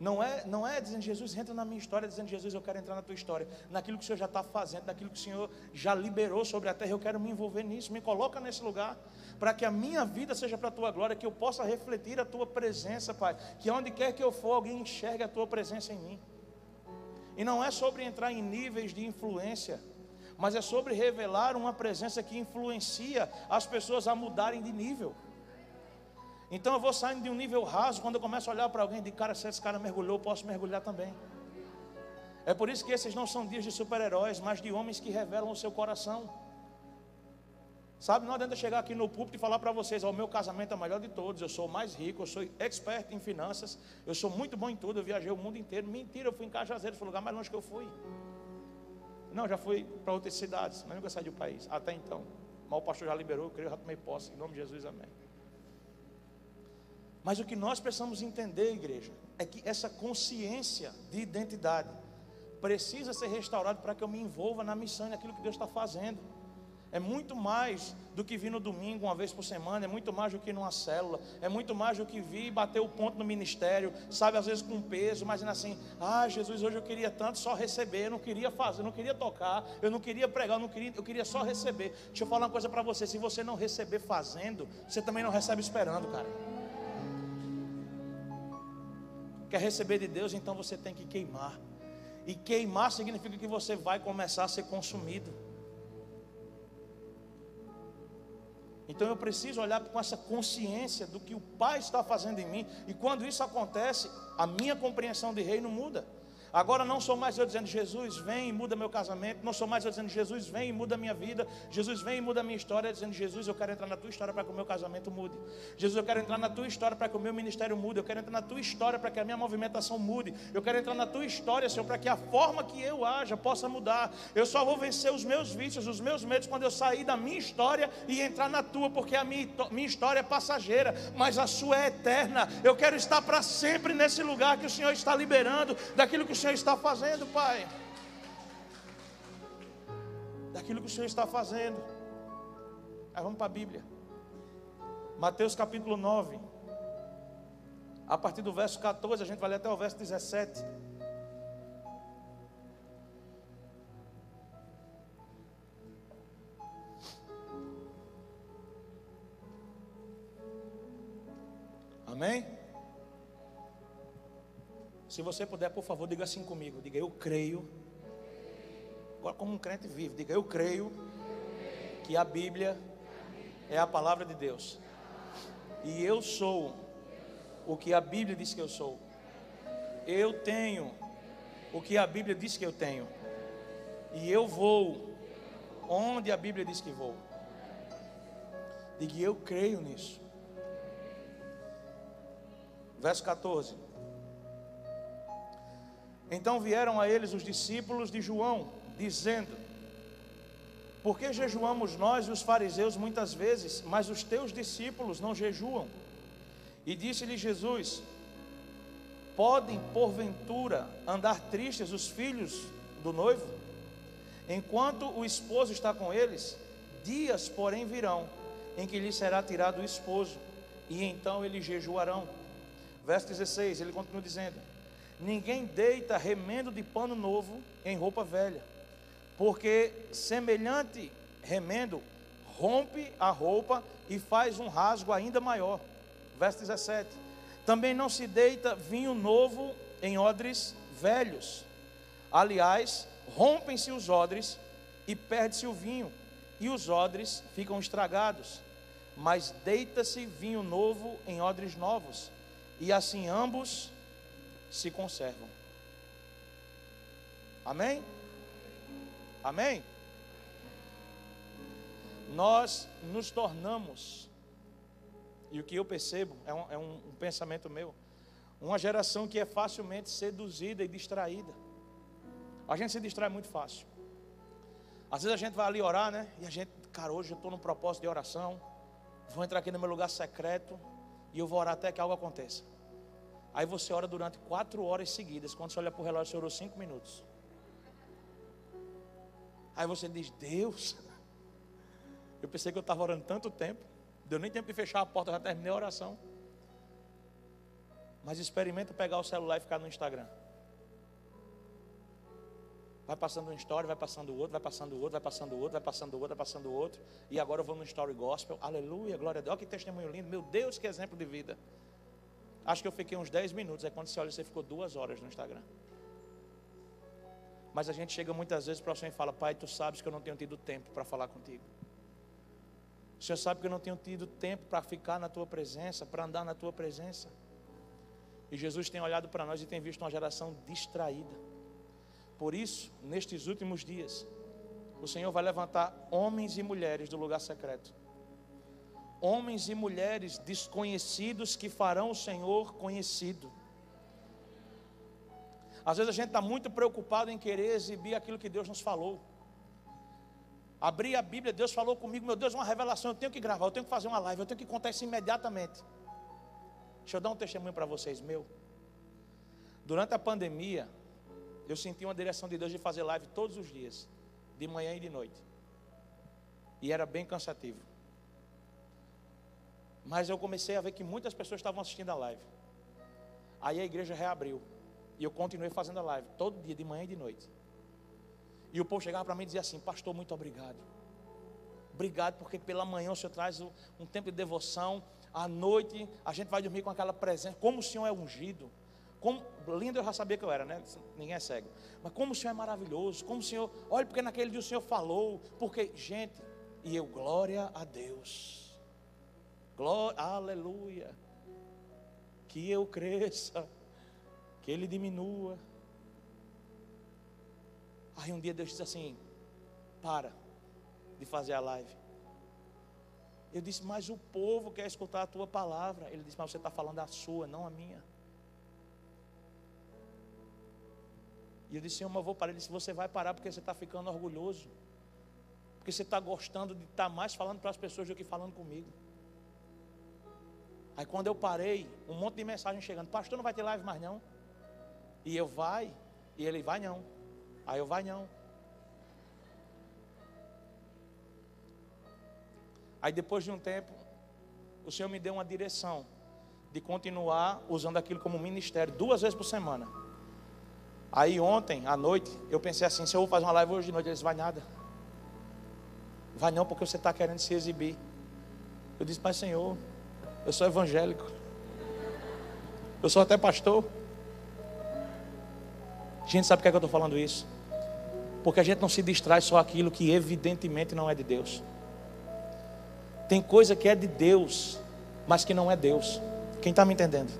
Não é, não é dizendo, Jesus, entra na minha história, dizendo, Jesus, eu quero entrar na tua história, naquilo que o Senhor já está fazendo, naquilo que o Senhor já liberou sobre a terra, eu quero me envolver nisso, me coloca nesse lugar, para que a minha vida seja para a tua glória, que eu possa refletir a tua presença, Pai, que onde quer que eu for, alguém enxergue a tua presença em mim. E não é sobre entrar em níveis de influência, mas é sobre revelar uma presença que influencia as pessoas a mudarem de nível. Então eu vou saindo de um nível raso, quando eu começo a olhar para alguém de cara, se esse cara mergulhou, eu posso mergulhar também. É por isso que esses não são dias de super-heróis, mas de homens que revelam o seu coração. Sabe, não adianta chegar aqui no púlpito e falar para vocês: o meu casamento é o melhor de todos, eu sou mais rico, eu sou expert em finanças, eu sou muito bom em tudo, eu viajei o mundo inteiro. Mentira, eu fui em Cajazeiras, foi o lugar mais longe que eu fui. Não, já fui para outras cidades, mas nunca saí do país, até então. Mas o pastor já liberou, eu creio, já tomei posse, em nome de Jesus, amém. Mas o que nós precisamos entender, igreja, é que essa consciência de identidade precisa ser restaurada para que eu me envolva na missão e naquilo que Deus está fazendo. É muito mais do que vir no domingo uma vez por semana, é muito mais do que numa célula, é muito mais do que vir bater o ponto no ministério, sabe, às vezes com peso, mas assim, ah, Jesus, hoje eu queria tanto só receber, eu não queria fazer, eu não queria tocar, eu não queria pregar, eu não queria, eu queria só receber. Deixa eu falar uma coisa para você, se você não receber fazendo, você também não recebe esperando, cara. Quer receber de Deus, então você tem que queimar. E queimar significa que você vai começar a ser consumido. Então eu preciso olhar com essa consciência do que o Pai está fazendo em mim. E quando isso acontece, a minha compreensão de reino muda. Agora não sou mais eu dizendo, Jesus, vem e muda meu casamento. Não sou mais eu dizendo, Jesus, vem e muda minha vida. Jesus, vem e muda minha história. Dizendo, Jesus, eu quero entrar na tua história para que o meu casamento mude. Jesus, eu quero entrar na tua história para que o meu ministério mude. Eu quero entrar na tua história para que a minha movimentação mude. Eu quero entrar na tua história, Senhor, para que a forma que eu haja possa mudar. Eu só vou vencer os meus vícios, os meus medos, quando eu sair da minha história e entrar na tua, porque a minha, minha história é passageira, mas a sua é eterna. Eu quero estar para sempre nesse lugar que o Senhor está liberando, daquilo que o Senhor está fazendo, Pai. Daquilo que o Senhor está fazendo. Aí vamos para a Bíblia. Mateus capítulo 9. A partir do verso 14, a gente vai ler até o verso 17. Amém? Se você puder, por favor, diga assim comigo. Diga, eu creio. Agora, como um crente vivo, diga, eu creio que a Bíblia é a palavra de Deus. E eu sou o que a Bíblia diz que eu sou. Eu tenho o que a Bíblia diz que eu tenho. E eu vou onde a Bíblia diz que vou. Diga, eu creio nisso. Verso 14. Então vieram a eles os discípulos de João, dizendo: Por que jejuamos nós e os fariseus muitas vezes, mas os teus discípulos não jejuam? E disse-lhe Jesus: Podem porventura andar tristes os filhos do noivo, enquanto o esposo está com eles? Dias, porém, virão em que lhe será tirado o esposo, e então eles jejuarão. Verso 16, ele continua dizendo: Ninguém deita remendo de pano novo em roupa velha, porque semelhante remendo rompe a roupa e faz um rasgo ainda maior. Verso 17: Também não se deita vinho novo em odres velhos. Aliás, rompem-se os odres e perde-se o vinho, e os odres ficam estragados. Mas deita-se vinho novo em odres novos, e assim ambos se conservam. Amém? Amém? Nós nos tornamos, e o que eu percebo, é um, é um, um pensamento meu, uma geração que é facilmente seduzida e distraída. A gente se distrai muito fácil. Às vezes a gente vai ali orar, né? E a gente, cara, hoje eu estou no propósito de oração. Vou entrar aqui no meu lugar secreto e eu vou orar até que algo aconteça. Aí você ora durante quatro horas seguidas. Quando você olha para o relógio, você orou cinco minutos. Aí você diz, Deus, eu pensei que eu estava orando tanto tempo. Deu nem tempo de fechar a porta, já terminei a oração. Mas experimenta pegar o celular e ficar no Instagram. Vai passando um story, vai passando o outro, vai passando o outro, vai passando o outro, vai passando o outro, vai passando o outro. E agora eu vou no story gospel. Aleluia, glória a Deus. Olha que testemunho lindo. Meu Deus, que exemplo de vida. Acho que eu fiquei uns 10 minutos. Aí quando você olha, você ficou duas horas no Instagram. Mas a gente chega muitas vezes para o Senhor e fala: Pai, tu sabes que eu não tenho tido tempo para falar contigo. O Senhor sabe que eu não tenho tido tempo para ficar na tua presença, para andar na tua presença. E Jesus tem olhado para nós e tem visto uma geração distraída. Por isso, nestes últimos dias, o Senhor vai levantar homens e mulheres do lugar secreto. Homens e mulheres desconhecidos que farão o Senhor conhecido. Às vezes a gente está muito preocupado em querer exibir aquilo que Deus nos falou. Abri a Bíblia, Deus falou comigo, meu Deus, uma revelação, eu tenho que gravar, eu tenho que fazer uma live, eu tenho que contar isso imediatamente. Deixa eu dar um testemunho para vocês, meu. Durante a pandemia, eu senti uma direção de Deus de fazer live todos os dias, de manhã e de noite. E era bem cansativo. Mas eu comecei a ver que muitas pessoas estavam assistindo a live. Aí a igreja reabriu. E eu continuei fazendo a live, todo dia, de manhã e de noite. E o povo chegava para mim e dizia assim: Pastor, muito obrigado. Obrigado, porque pela manhã o Senhor traz um tempo de devoção. À noite a gente vai dormir com aquela presença. Como o Senhor é ungido. Como, lindo eu já sabia que eu era, né? Ninguém é cego. Mas como o Senhor é maravilhoso. Como o Senhor. Olha, porque naquele dia o Senhor falou. Porque, gente, e eu, glória a Deus. Glória, aleluia. Que eu cresça que ele diminua. Aí um dia Deus disse assim: para de fazer a live. Eu disse, mas o povo quer escutar a tua palavra. Ele disse, mas você está falando a sua, não a minha. E eu disse, Senhor, mas eu vou parar. Ele disse, você vai parar porque você está ficando orgulhoso. Porque você está gostando de estar tá mais falando para as pessoas do que falando comigo. Aí quando eu parei, um monte de mensagem chegando, pastor, não vai ter live mais não. E eu vai, e ele vai não. Aí eu vai não. Aí depois de um tempo, o Senhor me deu uma direção de continuar usando aquilo como ministério duas vezes por semana. Aí ontem, à noite, eu pensei assim, se eu vou fazer uma live hoje de noite, eles vai nada. Vai não, porque você está querendo se exibir. Eu disse, Pai Senhor, eu sou evangélico. Eu sou até pastor. Gente, sabe por que, é que eu estou falando isso? Porque a gente não se distrai só aquilo que evidentemente não é de Deus. Tem coisa que é de Deus, mas que não é Deus. Quem está me entendendo?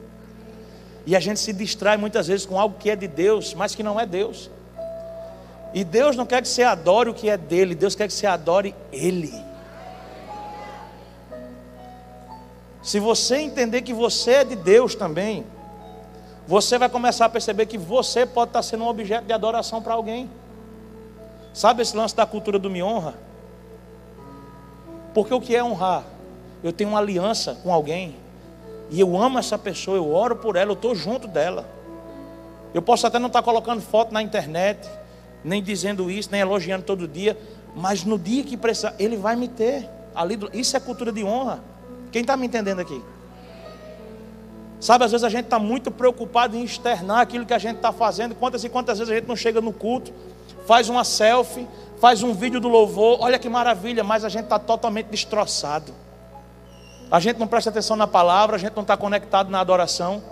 E a gente se distrai muitas vezes com algo que é de Deus, mas que não é Deus. E Deus não quer que você adore o que é dele, Deus quer que você adore Ele. Se você entender que você é de Deus também, você vai começar a perceber que você pode estar sendo um objeto de adoração para alguém. Sabe esse lance da cultura do me honra? Porque o que é honrar? Eu tenho uma aliança com alguém e eu amo essa pessoa, eu oro por ela, eu estou junto dela. Eu posso até não estar colocando foto na internet, nem dizendo isso, nem elogiando todo dia, mas no dia que precisar, ele vai me ter. Ali, isso é cultura de honra. Quem está me entendendo aqui? Sabe, às vezes a gente está muito preocupado em externar aquilo que a gente está fazendo. Quantas e quantas vezes a gente não chega no culto, faz uma selfie, faz um vídeo do louvor, olha que maravilha, mas a gente está totalmente destroçado. A gente não presta atenção na palavra, a gente não está conectado na adoração.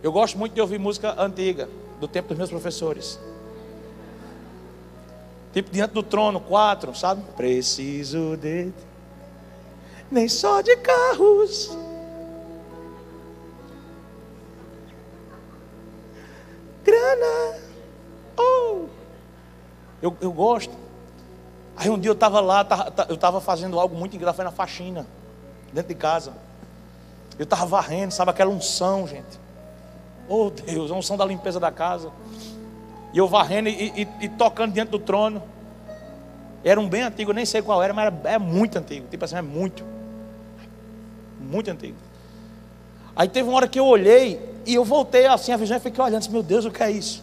Eu gosto muito de ouvir música antiga, do tempo dos meus professores. Tipo diante do trono, quatro, sabe? Preciso de nem só de carros. Grana. Oh. Eu, eu gosto. Aí um dia eu estava lá, eu estava fazendo algo muito engraçado, foi na faxina, dentro de casa. Eu estava varrendo, sabe aquela unção, gente. Oh Deus, a unção da limpeza da casa. E eu varrendo e, e, e tocando diante do trono. Era um bem antigo, nem sei qual era, mas era, é muito antigo. Tipo assim, é muito. Muito antigo. Aí teve uma hora que eu olhei e eu voltei assim a visão e fiquei olhando, meu Deus, o que é isso?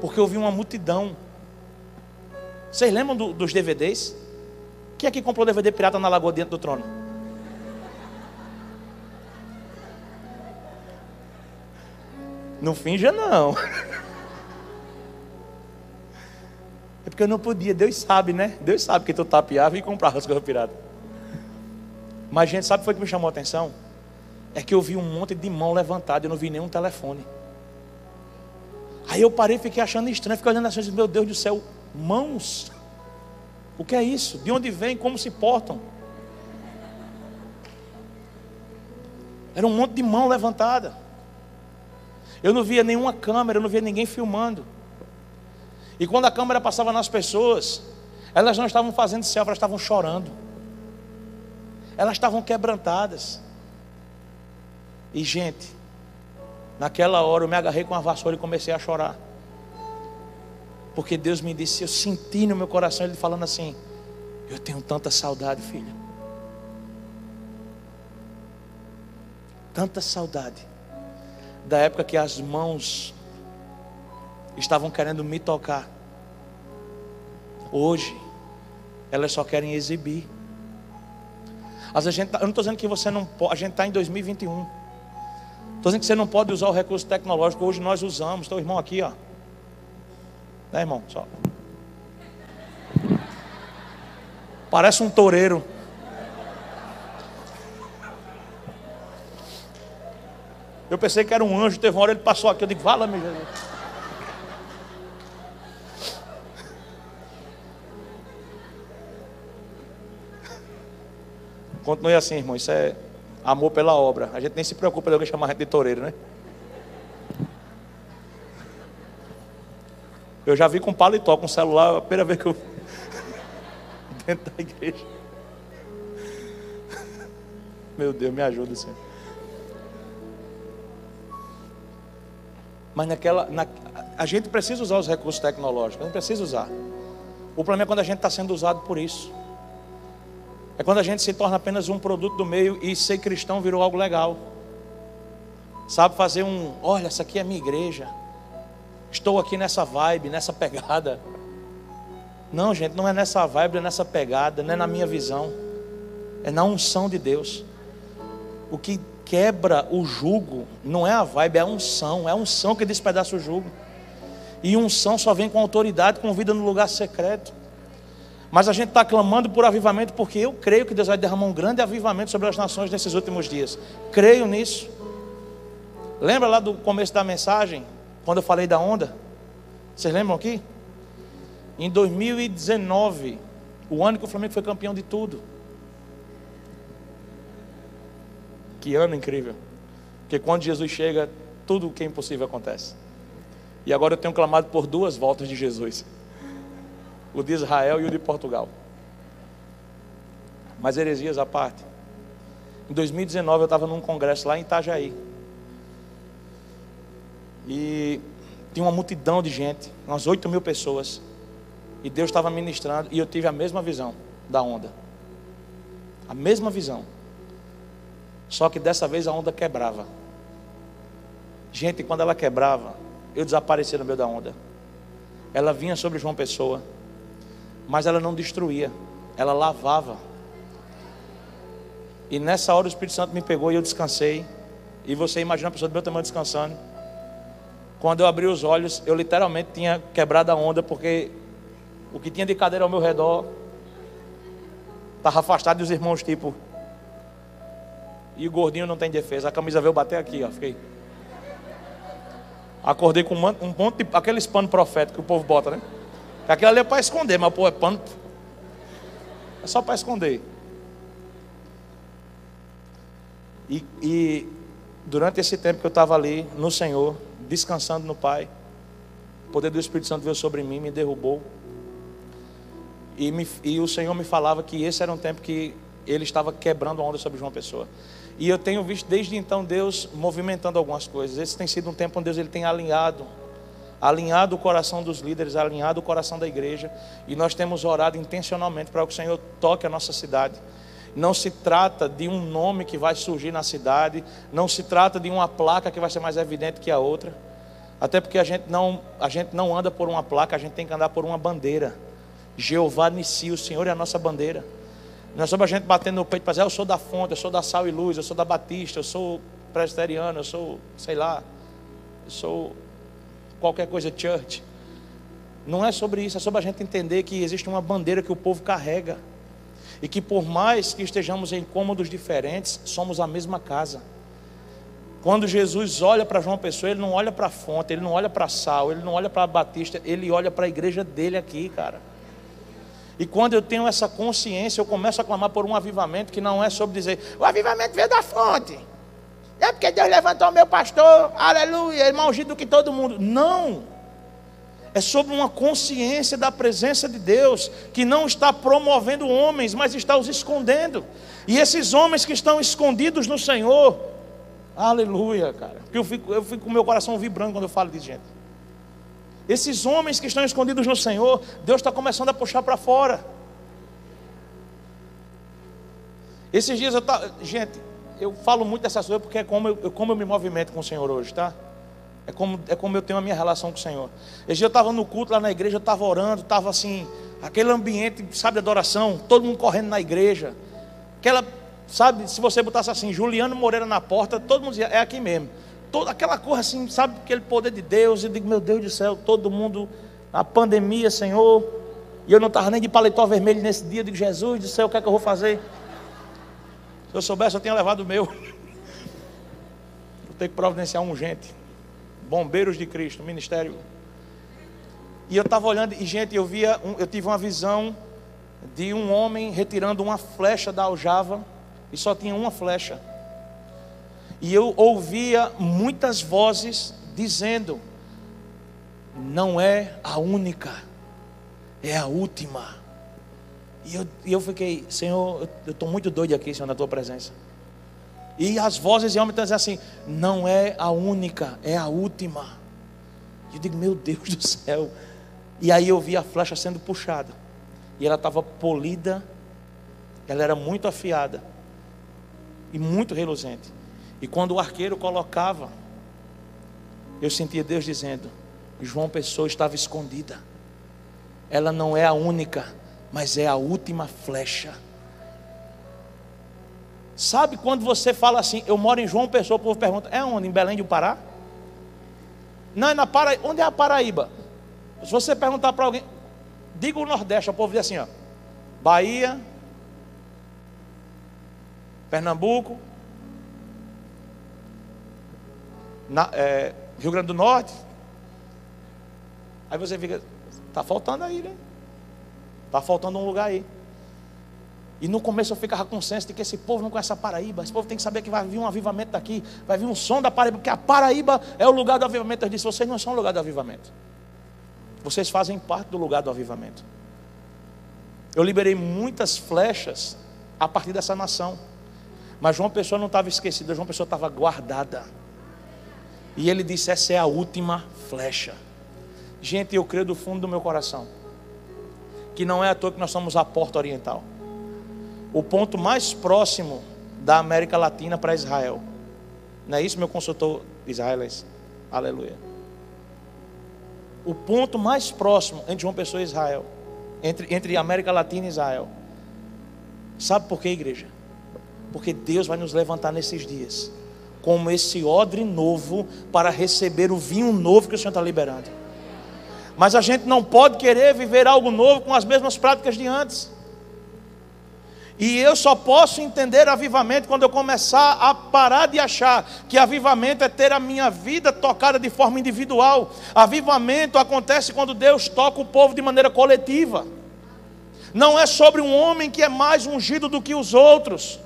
Porque eu vi uma multidão. Vocês lembram do, dos DVDs? Quem aqui comprou DVD pirata na lagoa dentro do trono? Não finja não. <laughs> porque eu não podia, Deus sabe, né? Deus sabe que tu tapeava e comprava as coisas piratas. Mas gente, sabe o que foi que me chamou a atenção? É que eu vi um monte de mão levantada, eu não vi nenhum telefone. Aí eu parei e fiquei achando estranho, fiquei olhando assim, meu Deus do céu, mãos. O que é isso? De onde vem? Como se portam? Era um monte de mão levantada. Eu não via nenhuma câmera, eu não via ninguém filmando. E quando a câmera passava nas pessoas, elas não estavam fazendo selfie, elas estavam chorando. Elas estavam quebrantadas. E gente, naquela hora eu me agarrei com a vassoura e comecei a chorar. Porque Deus me disse, eu senti no meu coração ele falando assim: Eu tenho tanta saudade, filha. Tanta saudade da época que as mãos estavam querendo me tocar. Hoje, elas só querem exibir. A gente, tá, eu não estou dizendo que você não pode, a gente está em 2021. Estou dizendo que você não pode usar o recurso tecnológico, hoje nós usamos. Teu irmão aqui, ó. Né, irmão? Só. Parece um toureiro. Eu pensei que era um anjo, teve uma hora ele passou aqui, eu digo, fala-me, Jesus. Continue assim, irmão. Isso é amor pela obra. A gente nem se preocupa de alguém chamar a gente de toureiro, né? Eu já vi com paletó, com celular, a primeira vez que eu. <laughs> dentro da igreja. Meu Deus, me ajuda, Senhor. Mas naquela. Na, a gente precisa usar os recursos tecnológicos, a gente precisa usar. O problema é quando a gente está sendo usado por isso. É quando a gente se torna apenas um produto do meio e ser cristão virou algo legal. Sabe fazer um, olha, essa aqui é a minha igreja. Estou aqui nessa vibe, nessa pegada. Não, gente, não é nessa vibe, é nessa pegada, não é na minha visão. É na unção de Deus. O que quebra o jugo não é a vibe, é a unção. É a unção que despedaça o jugo. E unção só vem com autoridade, com vida no lugar secreto. Mas a gente está clamando por avivamento porque eu creio que Deus vai derramar um grande avivamento sobre as nações nesses últimos dias. Creio nisso. Lembra lá do começo da mensagem? Quando eu falei da onda? Vocês lembram aqui? Em 2019, o ano que o Flamengo foi campeão de tudo. Que ano incrível. Porque quando Jesus chega, tudo o que é impossível acontece. E agora eu tenho clamado por duas voltas de Jesus: o de Israel e o de Portugal. Mas heresias à parte. Em 2019 eu estava num congresso lá em Itajaí. E tinha uma multidão de gente, umas 8 mil pessoas. E Deus estava ministrando e eu tive a mesma visão da onda. A mesma visão. Só que dessa vez a onda quebrava. Gente, quando ela quebrava, eu desaparecia no meio da onda. Ela vinha sobre João Pessoa, mas ela não destruía, ela lavava. E nessa hora o Espírito Santo me pegou e eu descansei. E você imagina a pessoa do meu tamanho descansando. Quando eu abri os olhos, eu literalmente tinha quebrado a onda, porque o que tinha de cadeira ao meu redor estava afastado dos irmãos, tipo. E o gordinho não tem defesa. A camisa veio bater aqui, ó. Fiquei. Acordei com um monte de. aqueles panos proféticos que o povo bota, né? Aquilo ali é para esconder, mas pô, é pano. É só para esconder. E, e durante esse tempo que eu estava ali no Senhor, descansando no Pai. O poder do Espírito Santo veio sobre mim, me derrubou. E, me, e o Senhor me falava que esse era um tempo que ele estava quebrando a onda sobre João Pessoa. E eu tenho visto desde então Deus movimentando algumas coisas. Esse tem sido um tempo onde Deus ele tem alinhado, alinhado o coração dos líderes, alinhado o coração da igreja. E nós temos orado intencionalmente para que o Senhor toque a nossa cidade. Não se trata de um nome que vai surgir na cidade, não se trata de uma placa que vai ser mais evidente que a outra. Até porque a gente não, a gente não anda por uma placa, a gente tem que andar por uma bandeira. Jeová Nissi, o Senhor é a nossa bandeira. Não é sobre a gente batendo no peito para dizer, eu sou da fonte, eu sou da sal e luz, eu sou da batista, eu sou presbiteriano, eu sou, sei lá, eu sou qualquer coisa church. Não é sobre isso, é sobre a gente entender que existe uma bandeira que o povo carrega. E que por mais que estejamos em cômodos diferentes, somos a mesma casa. Quando Jesus olha para João Pessoa, ele não olha para a fonte, ele não olha para sal, ele não olha para batista, ele olha para a igreja dele aqui, cara. E quando eu tenho essa consciência, eu começo a clamar por um avivamento que não é sobre dizer, o avivamento veio da fonte. É porque Deus levantou meu pastor, aleluia, mais ungido do que todo mundo. Não. É sobre uma consciência da presença de Deus, que não está promovendo homens, mas está os escondendo. E esses homens que estão escondidos no Senhor, aleluia, cara. Porque eu fico, eu fico com o meu coração vibrando quando eu falo de gente. Esses homens que estão escondidos no Senhor, Deus está começando a puxar para fora. Esses dias eu tá, gente, eu falo muito dessas coisas porque é como eu, como eu me movimento com o Senhor hoje, tá? É como, é como eu tenho a minha relação com o Senhor. Esse dia eu estava no culto lá na igreja, eu estava orando, estava assim, aquele ambiente, sabe, de adoração, todo mundo correndo na igreja. Aquela, sabe, se você botasse assim, Juliano Moreira na porta, todo mundo dizia, é aqui mesmo toda aquela coisa assim, sabe, aquele poder de Deus. Eu digo, meu Deus do céu, todo mundo, a pandemia, Senhor. E eu não estava nem de paletó vermelho nesse dia. Eu digo, Jesus do céu, o que é que eu vou fazer? Se eu soubesse, eu tinha levado o meu. <laughs> Vou ter que providenciar um gente. Bombeiros de Cristo, ministério. E eu estava olhando, e gente, eu via, um, eu tive uma visão de um homem retirando uma flecha da aljava, e só tinha uma flecha. E eu ouvia muitas vozes dizendo: não é a única, é a última. E eu, e eu fiquei, Senhor, eu estou muito doido aqui, Senhor, na tua presença. E as vozes realmente estão dizendo assim: não é a única, é a última. E eu digo, meu Deus do céu. E aí eu vi a flecha sendo puxada. E ela estava polida, ela era muito afiada e muito reluzente. E quando o arqueiro colocava, eu sentia Deus dizendo: João Pessoa estava escondida. Ela não é a única, mas é a última flecha. Sabe quando você fala assim, eu moro em João Pessoa, o povo pergunta, é onde? Em Belém do Pará? Não, é na Paraíba. Onde é a Paraíba? Se você perguntar para alguém, diga o Nordeste, o povo diz assim, ó, Bahia, Pernambuco, na, é, Rio Grande do Norte. Aí você fica, está faltando aí, né? Está faltando um lugar aí. E no começo eu ficava com senso de que esse povo não conhece a Paraíba. Esse povo tem que saber que vai vir um avivamento daqui. Vai vir um som da Paraíba. Porque a Paraíba é o lugar do avivamento. Eu disse: vocês não são o lugar do avivamento. Vocês fazem parte do lugar do avivamento. Eu liberei muitas flechas a partir dessa nação. Mas João Pessoa não estava esquecida. João Pessoa estava guardada. E ele disse: Essa é a última flecha. Gente, eu creio do fundo do meu coração que não é à toa que nós somos a porta oriental o ponto mais próximo da América Latina para Israel. Não é isso, meu consultor israelense? Aleluia. O ponto mais próximo entre João Pessoa e Israel, entre, entre América Latina e Israel. Sabe por quê, igreja? Porque Deus vai nos levantar nesses dias como esse odre novo para receber o vinho novo que o Senhor está liberando. Mas a gente não pode querer viver algo novo com as mesmas práticas de antes. E eu só posso entender avivamento quando eu começar a parar de achar que avivamento é ter a minha vida tocada de forma individual. Avivamento acontece quando Deus toca o povo de maneira coletiva. Não é sobre um homem que é mais ungido do que os outros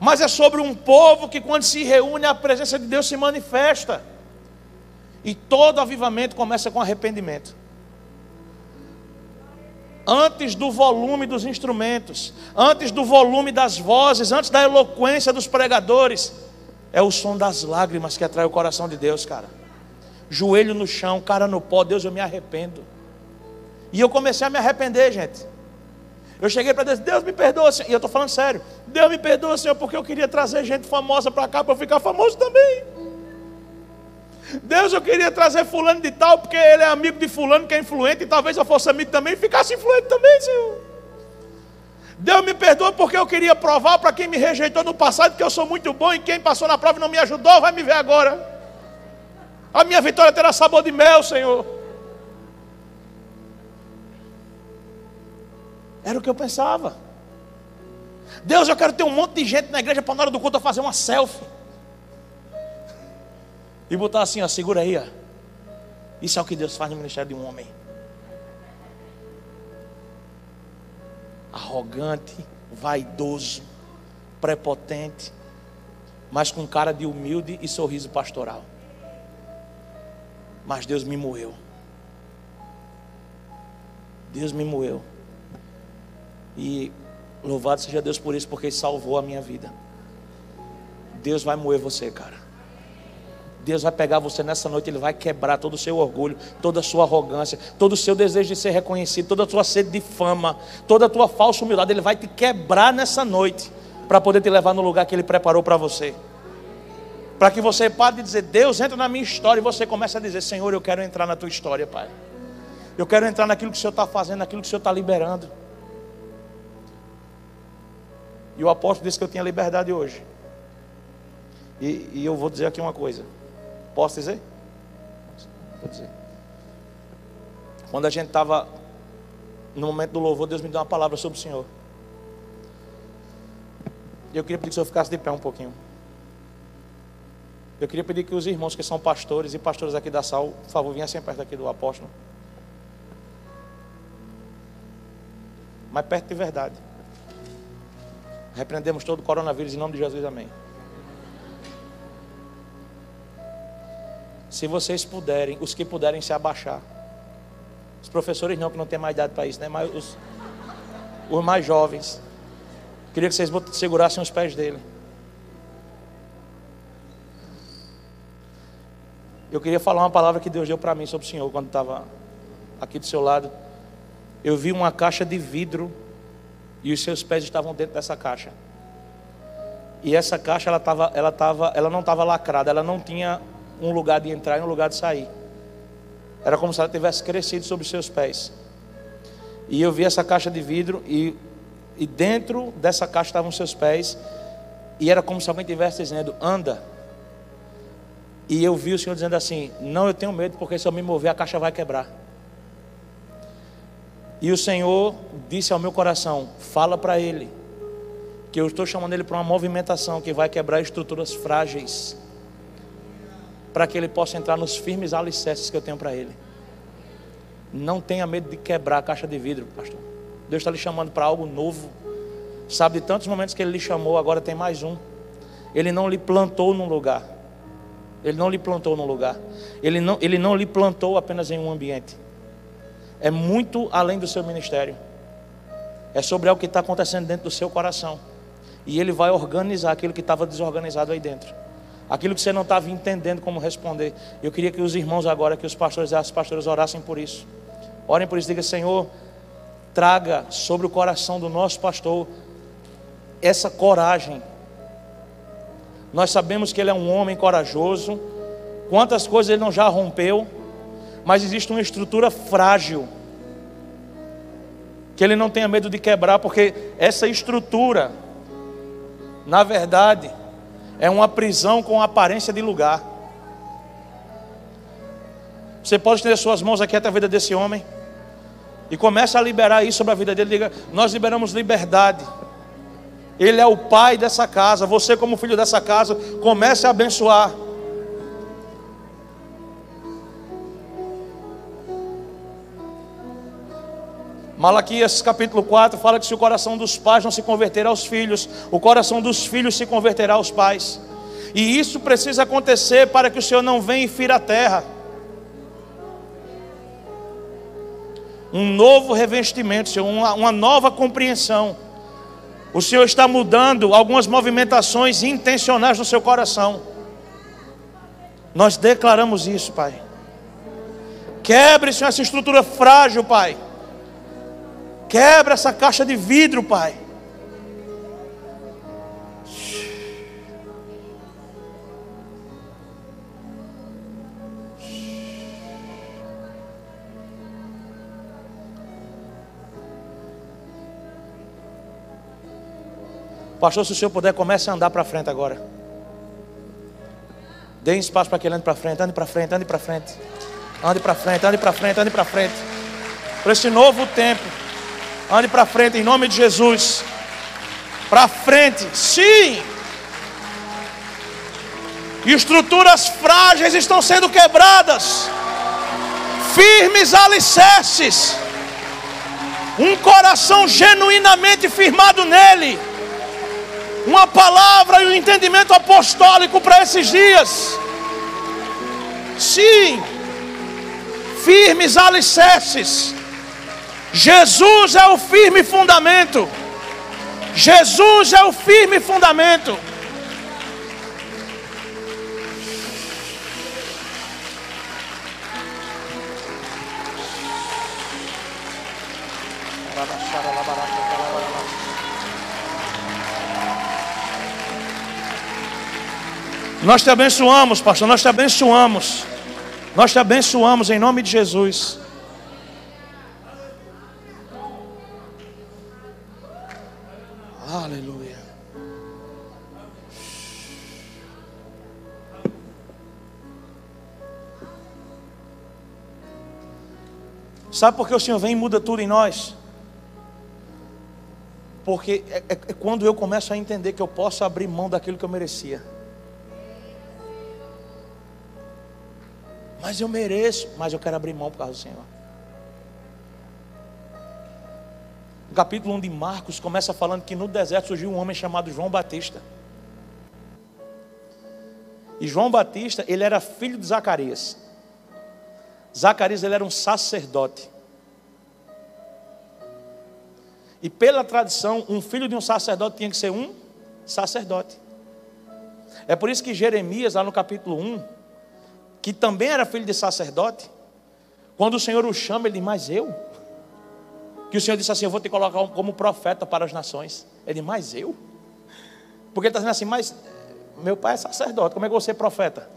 mas é sobre um povo que, quando se reúne, a presença de Deus se manifesta. E todo avivamento começa com arrependimento. antes do volume dos instrumentos, antes do volume das vozes, antes da eloquência dos pregadores, é o som das lágrimas que atrai o coração de Deus, cara. Joelho no chão, cara no pó, Deus, eu me arrependo. E eu comecei a me arrepender, gente. Eu cheguei para Deus, Deus me perdoa, Senhor. E eu estou falando sério. Deus me perdoa, Senhor, porque eu queria trazer gente famosa para cá para eu ficar famoso também. Deus, eu queria trazer fulano de tal, porque ele é amigo de fulano que é influente, e talvez eu fosse amigo também e ficasse influente também, Senhor. Deus me perdoa porque eu queria provar para quem me rejeitou no passado que eu sou muito bom e quem passou na prova e não me ajudou vai me ver agora. A minha vitória terá sabor de mel, Senhor. Era o que eu pensava. Deus, eu quero ter um monte de gente na igreja para na hora do culto eu fazer uma selfie. E botar assim, ó, segura aí, ó. Isso é o que Deus faz no ministério de um homem. Arrogante, vaidoso, prepotente, mas com cara de humilde e sorriso pastoral. Mas Deus me moeu. Deus me moeu. E louvado seja Deus por isso, porque salvou a minha vida. Deus vai moer você, cara. Deus vai pegar você nessa noite, Ele vai quebrar todo o seu orgulho, toda a sua arrogância, todo o seu desejo de ser reconhecido, toda a tua sede de fama, toda a tua falsa humildade. Ele vai te quebrar nessa noite, para poder te levar no lugar que Ele preparou para você. Para que você pare de dizer, Deus entra na minha história, e você começa a dizer, Senhor, eu quero entrar na tua história, Pai. Eu quero entrar naquilo que o Senhor está fazendo, naquilo que o Senhor está liberando. E o apóstolo disse que eu tinha liberdade hoje. E, e eu vou dizer aqui uma coisa. Posso dizer? Vou dizer. Quando a gente estava no momento do louvor, Deus me deu uma palavra sobre o Senhor. Eu queria pedir que o Senhor ficasse de pé um pouquinho. Eu queria pedir que os irmãos que são pastores e pastores aqui da sala, por favor, viessem perto aqui do apóstolo. Mas perto de verdade. Repreendemos todo o coronavírus em nome de Jesus, amém. Se vocês puderem, os que puderem se abaixar. Os professores não, que não tem mais idade para isso, né? Mas os, os mais jovens. Queria que vocês segurassem os pés dele. Eu queria falar uma palavra que Deus deu para mim sobre o Senhor quando estava aqui do seu lado. Eu vi uma caixa de vidro e os seus pés estavam dentro dessa caixa. E essa caixa ela, tava, ela, tava, ela não estava lacrada, ela não tinha um lugar de entrar e um lugar de sair. Era como se ela tivesse crescido sobre os seus pés. E eu vi essa caixa de vidro e, e dentro dessa caixa estavam seus pés. E era como se alguém estivesse dizendo: anda. E eu vi o Senhor dizendo assim: não, eu tenho medo, porque se eu me mover a caixa vai quebrar. E o Senhor disse ao meu coração: fala para ele que eu estou chamando ele para uma movimentação que vai quebrar estruturas frágeis, para que ele possa entrar nos firmes alicerces que eu tenho para ele. Não tenha medo de quebrar a caixa de vidro, pastor. Deus está lhe chamando para algo novo. Sabe de tantos momentos que ele lhe chamou, agora tem mais um. Ele não lhe plantou num lugar. Ele não lhe plantou num lugar. Ele não, ele não lhe plantou apenas em um ambiente é muito além do seu ministério. É sobre algo que está acontecendo dentro do seu coração. E ele vai organizar aquilo que estava desorganizado aí dentro. Aquilo que você não estava entendendo como responder. Eu queria que os irmãos agora, que os pastores e as pastoras orassem por isso. Orem por isso, diga, Senhor, traga sobre o coração do nosso pastor essa coragem. Nós sabemos que ele é um homem corajoso. Quantas coisas ele não já rompeu mas existe uma estrutura frágil que ele não tenha medo de quebrar, porque essa estrutura, na verdade, é uma prisão com aparência de lugar. Você pode estender suas mãos aqui até a vida desse homem e comece a liberar isso sobre a vida dele. Diga: Nós liberamos liberdade. Ele é o pai dessa casa. Você, como filho dessa casa, comece a abençoar. Malaquias capítulo 4 fala que se o coração dos pais não se converter aos filhos, o coração dos filhos se converterá aos pais. E isso precisa acontecer para que o Senhor não venha e fira a terra. um novo revestimento, Senhor, uma, uma nova compreensão. O Senhor está mudando algumas movimentações intencionais no seu coração. Nós declaramos isso, Pai. Quebre, Senhor, essa estrutura frágil, Pai. Quebra essa caixa de vidro, Pai. Pastor, se o senhor puder, comece a andar para frente agora. Dê espaço para que ele ande para frente, ande para frente, ande para frente. Ande para frente, ande para frente, ande para frente. Para esse novo tempo. Ande para frente em nome de Jesus. Para frente, sim. Estruturas frágeis estão sendo quebradas. Firmes alicerces. Um coração genuinamente firmado nele uma palavra e um entendimento apostólico para esses dias. Sim, firmes alicerces. Jesus é o firme fundamento. Jesus é o firme fundamento. Nós te abençoamos, pastor, nós te abençoamos. Nós te abençoamos em nome de Jesus. Aleluia. Sabe por que o Senhor vem e muda tudo em nós? Porque é, é, é quando eu começo a entender que eu posso abrir mão daquilo que eu merecia. Mas eu mereço, mas eu quero abrir mão por causa do Senhor. O capítulo 1 de Marcos começa falando que no deserto surgiu um homem chamado João Batista. E João Batista, ele era filho de Zacarias. Zacarias, ele era um sacerdote. E pela tradição, um filho de um sacerdote tinha que ser um sacerdote. É por isso que Jeremias, lá no capítulo 1, que também era filho de sacerdote, quando o Senhor o chama, ele diz: Mas eu? Que o Senhor disse assim: Eu vou te colocar como profeta para as nações. Ele Mas eu? Porque ele está dizendo assim: Mas meu pai é sacerdote, como é que você é profeta?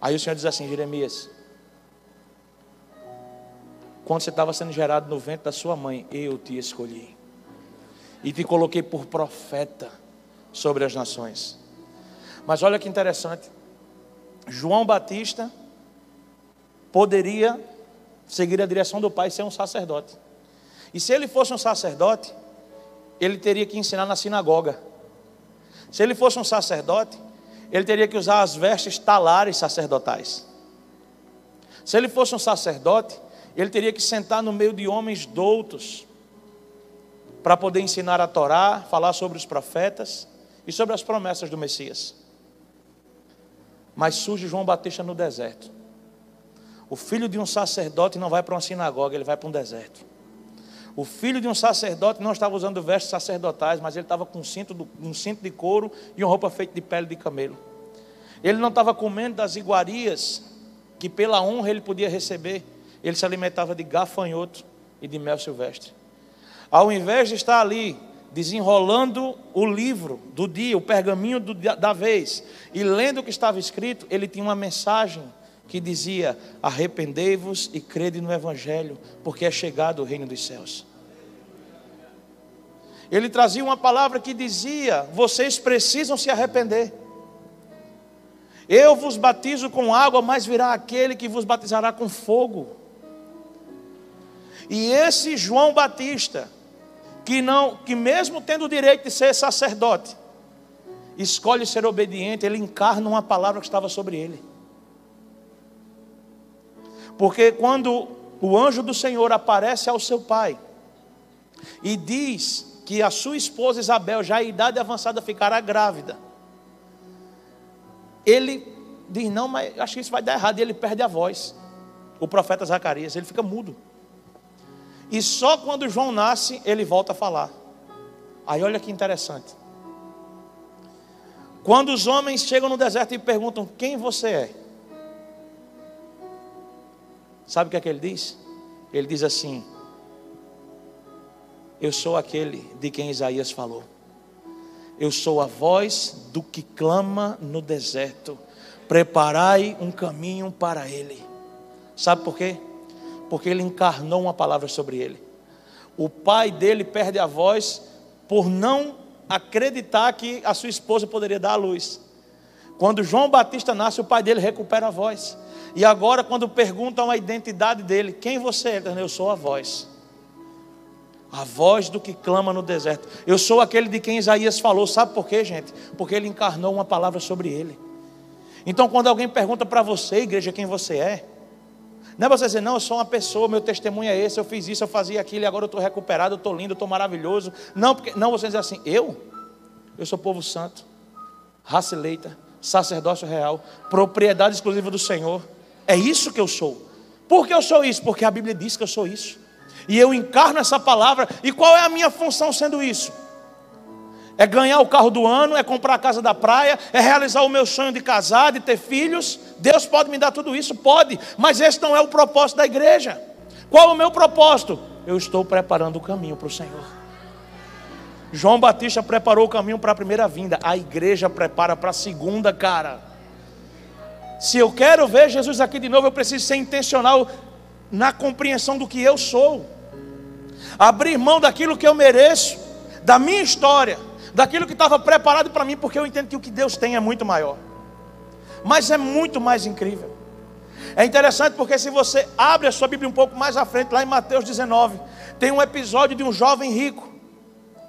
Aí o Senhor diz assim: Jeremias, quando você estava sendo gerado no ventre da sua mãe, eu te escolhi e te coloquei por profeta sobre as nações. Mas olha que interessante. João Batista poderia seguir a direção do pai e ser um sacerdote. E se ele fosse um sacerdote, ele teria que ensinar na sinagoga. Se ele fosse um sacerdote, ele teria que usar as vestes talares sacerdotais. Se ele fosse um sacerdote, ele teria que sentar no meio de homens doutos para poder ensinar a Torá, falar sobre os profetas e sobre as promessas do Messias. Mas surge João Batista no deserto. O filho de um sacerdote não vai para uma sinagoga, ele vai para um deserto. O filho de um sacerdote não estava usando vestes sacerdotais, mas ele estava com um cinto, um cinto de couro e uma roupa feita de pele de camelo. Ele não estava comendo das iguarias que pela honra ele podia receber. Ele se alimentava de gafanhoto e de mel silvestre. Ao invés de estar ali desenrolando o livro do dia, o pergaminho do, da vez, e lendo o que estava escrito, ele tinha uma mensagem que dizia: Arrependei-vos e crede no Evangelho, porque é chegado o reino dos céus. Ele trazia uma palavra que dizia: Vocês precisam se arrepender. Eu vos batizo com água, mas virá aquele que vos batizará com fogo. E esse João Batista, que não, que mesmo tendo o direito de ser sacerdote, escolhe ser obediente, ele encarna uma palavra que estava sobre ele. Porque quando o anjo do Senhor aparece ao seu pai e diz que a sua esposa Isabel, já em idade avançada, ficará grávida, ele diz: Não, mas acho que isso vai dar errado, e ele perde a voz. o profeta Zacarias, ele fica mudo. E só quando João nasce, ele volta a falar. Aí olha que interessante. Quando os homens chegam no deserto e perguntam: Quem você é? Sabe o que é que ele diz? Ele diz assim: Eu sou aquele de quem Isaías falou. Eu sou a voz do que clama no deserto. Preparai um caminho para ele. Sabe por quê? Porque ele encarnou uma palavra sobre ele. O pai dele perde a voz por não acreditar que a sua esposa poderia dar a luz. Quando João Batista nasce, o pai dele recupera a voz. E agora, quando perguntam a identidade dele, quem você é? Eu sou a voz. A voz do que clama no deserto. Eu sou aquele de quem Isaías falou. Sabe por quê, gente? Porque ele encarnou uma palavra sobre ele. Então, quando alguém pergunta para você, igreja, quem você é, não é você dizer, não, eu sou uma pessoa, meu testemunho é esse, eu fiz isso, eu fazia aquilo, e agora eu estou recuperado, eu estou lindo, eu estou maravilhoso. Não, porque, não, você dizer assim, eu? Eu sou povo santo, raça eleita, sacerdócio real, propriedade exclusiva do Senhor. É isso que eu sou. Por que eu sou isso? Porque a Bíblia diz que eu sou isso. E eu encarno essa palavra. E qual é a minha função sendo isso? É ganhar o carro do ano, é comprar a casa da praia, é realizar o meu sonho de casar, de ter filhos. Deus pode me dar tudo isso? Pode, mas esse não é o propósito da igreja. Qual é o meu propósito? Eu estou preparando o caminho para o Senhor. João Batista preparou o caminho para a primeira vinda, a igreja prepara para a segunda, cara. Se eu quero ver Jesus aqui de novo, eu preciso ser intencional na compreensão do que eu sou, abrir mão daquilo que eu mereço, da minha história, daquilo que estava preparado para mim, porque eu entendo que o que Deus tem é muito maior, mas é muito mais incrível. É interessante porque se você abre a sua Bíblia um pouco mais à frente, lá em Mateus 19, tem um episódio de um jovem rico,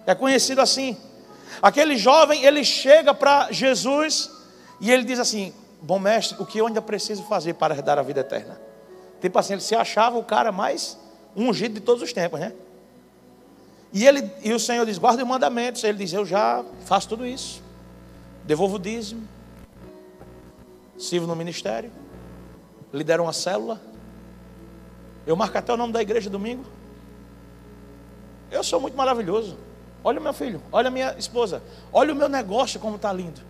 é conhecido assim. Aquele jovem, ele chega para Jesus e ele diz assim: Bom mestre, o que eu ainda preciso fazer para herdar a vida eterna? Tipo assim, ele se achava o cara mais ungido de todos os tempos, né? E, ele, e o Senhor diz: guarda os mandamentos. Ele diz: Eu já faço tudo isso. Devolvo o dízimo. Sirvo no ministério. Lidero uma célula. Eu marco até o nome da igreja domingo. Eu sou muito maravilhoso. Olha o meu filho, olha a minha esposa, olha o meu negócio como está lindo.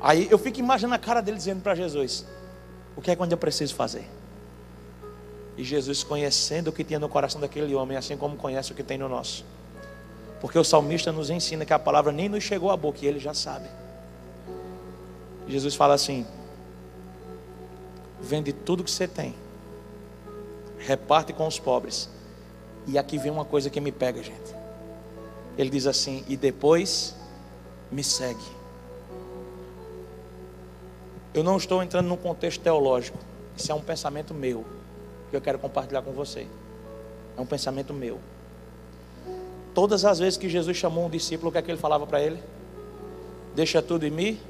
Aí eu fico imaginando a cara dele dizendo para Jesus: O que é que eu preciso fazer? E Jesus, conhecendo o que tinha no coração daquele homem, assim como conhece o que tem no nosso. Porque o salmista nos ensina que a palavra nem nos chegou à boca e ele já sabe. Jesus fala assim: Vende tudo que você tem, reparte com os pobres. E aqui vem uma coisa que me pega, gente. Ele diz assim: E depois me segue. Eu não estou entrando num contexto teológico. Isso é um pensamento meu que eu quero compartilhar com você. É um pensamento meu. Todas as vezes que Jesus chamou um discípulo, o que é que ele falava para ele? Deixa tudo em mim.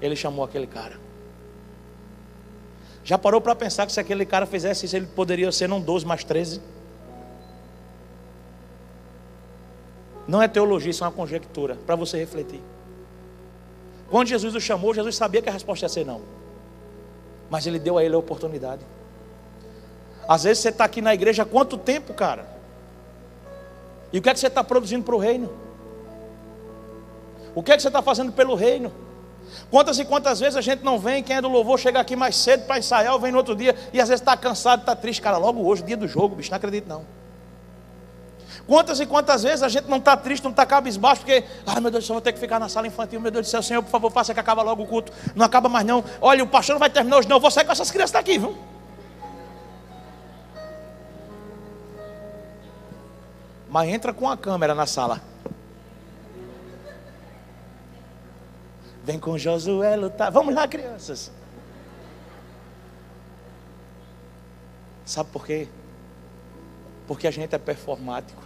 Ele chamou aquele cara. Já parou para pensar que se aquele cara fizesse isso, ele poderia ser não 12, mas 13? Não é teologia, isso é uma conjectura, para você refletir. Quando Jesus o chamou, Jesus sabia que a resposta ia ser não. Mas ele deu a ele a oportunidade. Às vezes você está aqui na igreja há quanto tempo, cara? E o que é que você está produzindo para o reino? O que é que você está fazendo pelo reino? Quantas e quantas vezes a gente não vem, quem é do louvor chega aqui mais cedo para ensaiar, ou vem no outro dia, e às vezes está cansado, está triste, cara, logo hoje, dia do jogo, bicho, não acredito não. Quantas e quantas vezes a gente não está triste, não está cabisbaixo, porque, ai meu Deus do céu, vou ter que ficar na sala infantil, meu Deus do céu, Senhor, por favor, faça que acaba logo o culto. Não acaba mais não. Olha, o pastor não vai terminar hoje, não. Eu vou sair com essas crianças daqui, viu? Mas entra com a câmera na sala. Vem com Josué lutar. Vamos lá, crianças. Sabe por quê? Porque a gente é performático.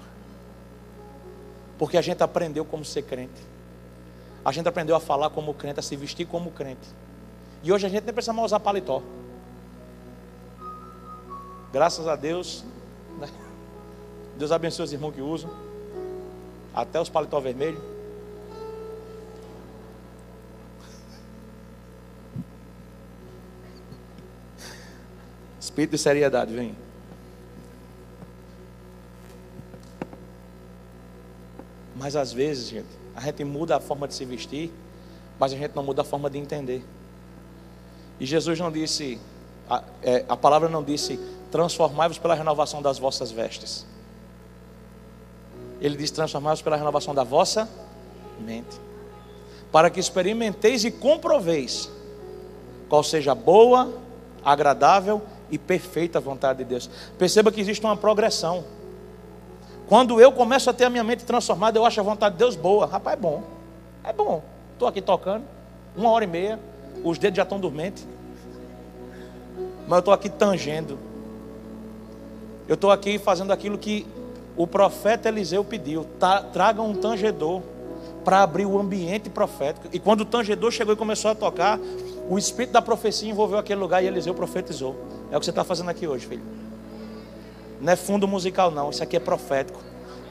Porque a gente aprendeu como ser crente. A gente aprendeu a falar como crente, a se vestir como crente. E hoje a gente nem precisa mais usar paletó. Graças a Deus. Né? Deus abençoe os irmãos que usam. Até os paletó vermelhos. Espírito de seriedade, vem. Mas às vezes, gente, a gente muda a forma de se vestir, mas a gente não muda a forma de entender. E Jesus não disse, a, é, a palavra não disse, transformai-vos pela renovação das vossas vestes. Ele diz: transformai-vos pela renovação da vossa mente, para que experimenteis e comproveis qual seja a boa, agradável e perfeita vontade de Deus. Perceba que existe uma progressão. Quando eu começo a ter a minha mente transformada, eu acho a vontade de Deus boa. Rapaz, é bom. É bom. Estou aqui tocando, uma hora e meia, os dedos já estão dormentes. Mas eu estou aqui tangendo. Eu estou aqui fazendo aquilo que o profeta Eliseu pediu: traga um tangedor para abrir o ambiente profético. E quando o tangedor chegou e começou a tocar, o espírito da profecia envolveu aquele lugar e Eliseu profetizou. É o que você está fazendo aqui hoje, filho. Não é fundo musical, não. Isso aqui é profético.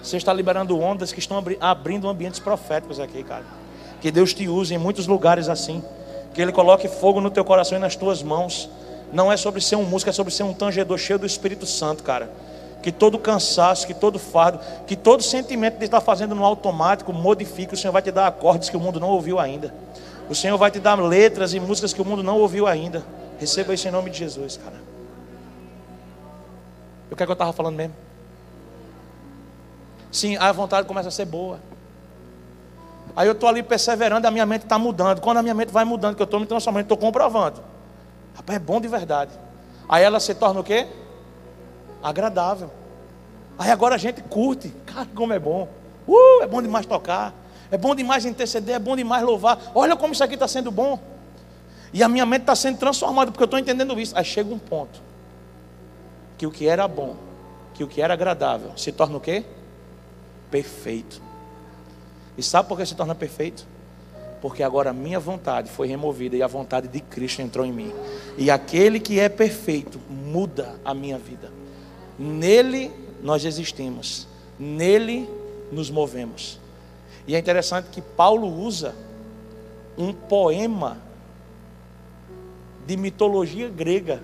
Você está liberando ondas que estão abrindo ambientes proféticos aqui, cara. Que Deus te use em muitos lugares assim. Que Ele coloque fogo no teu coração e nas tuas mãos. Não é sobre ser um músico, é sobre ser um tangedor cheio do Espírito Santo, cara que todo cansaço, que todo fardo, que todo sentimento de estar fazendo no automático modifique. O Senhor vai te dar acordes que o mundo não ouviu ainda. O Senhor vai te dar letras e músicas que o mundo não ouviu ainda. Receba isso em nome de Jesus, cara. O que é que eu estava falando mesmo? Sim, a vontade começa a ser boa. Aí eu estou ali perseverando, a minha mente está mudando. Quando a minha mente vai mudando, que eu estou me transformando, estou comprovando. Rapaz, é bom de verdade. Aí ela se torna o quê? agradável. Aí agora a gente curte, cara, como é bom. Uh, é bom demais tocar, é bom demais interceder, é bom demais louvar. Olha como isso aqui está sendo bom. E a minha mente está sendo transformada, porque eu estou entendendo isso. Aí chega um ponto que o que era bom, que o que era agradável, se torna o quê? Perfeito. E sabe por que se torna perfeito? Porque agora a minha vontade foi removida e a vontade de Cristo entrou em mim. E aquele que é perfeito muda a minha vida. Nele nós existimos, nele nos movemos. E é interessante que Paulo usa um poema de mitologia grega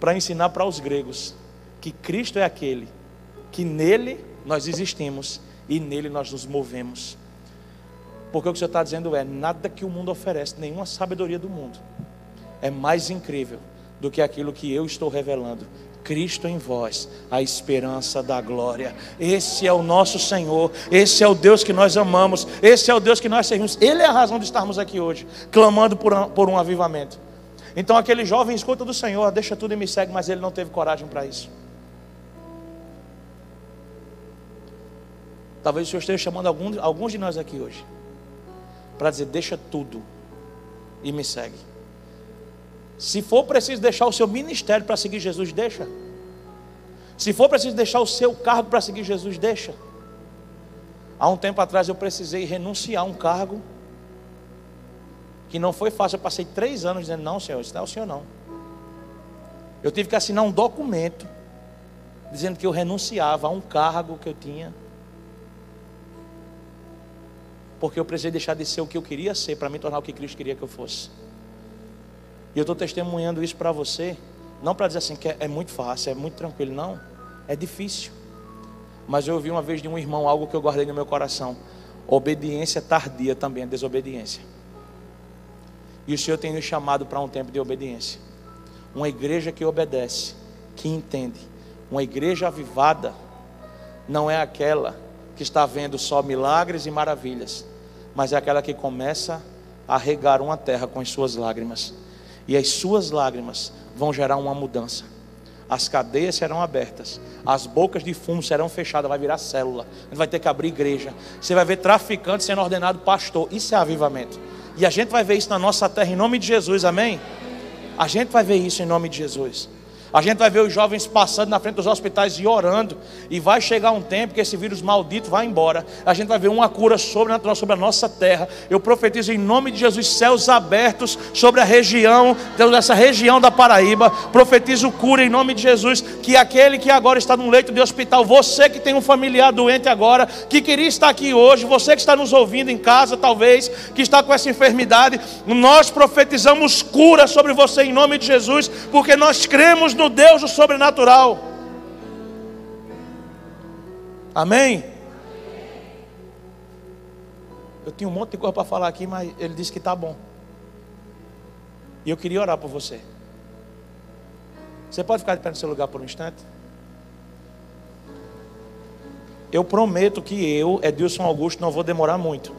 para ensinar para os gregos que Cristo é aquele que nele nós existimos e nele nós nos movemos. Porque o que o Senhor está dizendo é: nada que o mundo oferece, nenhuma sabedoria do mundo, é mais incrível do que aquilo que eu estou revelando, Cristo em vós, a esperança da glória. Esse é o nosso Senhor, esse é o Deus que nós amamos, esse é o Deus que nós servimos. Ele é a razão de estarmos aqui hoje, clamando por um, por um avivamento. Então aquele jovem escuta do Senhor, deixa tudo e me segue, mas ele não teve coragem para isso. Talvez o Senhor esteja chamando alguns, alguns de nós aqui hoje para dizer: deixa tudo e me segue. Se for preciso deixar o seu ministério para seguir Jesus, deixa. Se for preciso deixar o seu cargo para seguir Jesus, deixa. Há um tempo atrás eu precisei renunciar a um cargo que não foi fácil. Eu passei três anos dizendo: Não, senhor, isso não é o senhor, não. Eu tive que assinar um documento dizendo que eu renunciava a um cargo que eu tinha. Porque eu precisei deixar de ser o que eu queria ser para me tornar o que Cristo queria que eu fosse. E eu estou testemunhando isso para você, não para dizer assim que é, é muito fácil, é muito tranquilo, não, é difícil. Mas eu ouvi uma vez de um irmão algo que eu guardei no meu coração: obediência tardia também é desobediência. E o Senhor tem nos chamado para um tempo de obediência. Uma igreja que obedece, que entende. Uma igreja avivada não é aquela que está vendo só milagres e maravilhas, mas é aquela que começa a regar uma terra com as suas lágrimas e as suas lágrimas vão gerar uma mudança. As cadeias serão abertas, as bocas de fumo serão fechadas, vai virar célula. Vai ter que abrir igreja. Você vai ver traficante sendo ordenado pastor. Isso é avivamento. E a gente vai ver isso na nossa terra em nome de Jesus, amém? A gente vai ver isso em nome de Jesus. A gente vai ver os jovens passando na frente dos hospitais e orando. E vai chegar um tempo que esse vírus maldito vai embora. A gente vai ver uma cura sobrenatural sobre a nossa terra. Eu profetizo em nome de Jesus céus abertos sobre a região, dessa região da Paraíba. Profetizo cura em nome de Jesus. Que aquele que agora está no leito de hospital, você que tem um familiar doente agora, que queria estar aqui hoje, você que está nos ouvindo em casa, talvez, que está com essa enfermidade, nós profetizamos cura sobre você em nome de Jesus, porque nós cremos no Deus do sobrenatural. Amém? Eu tinha um monte de coisa para falar aqui, mas ele disse que está bom. E eu queria orar por você. Você pode ficar de pé no seu lugar por um instante? Eu prometo que eu, Edilson Augusto, não vou demorar muito.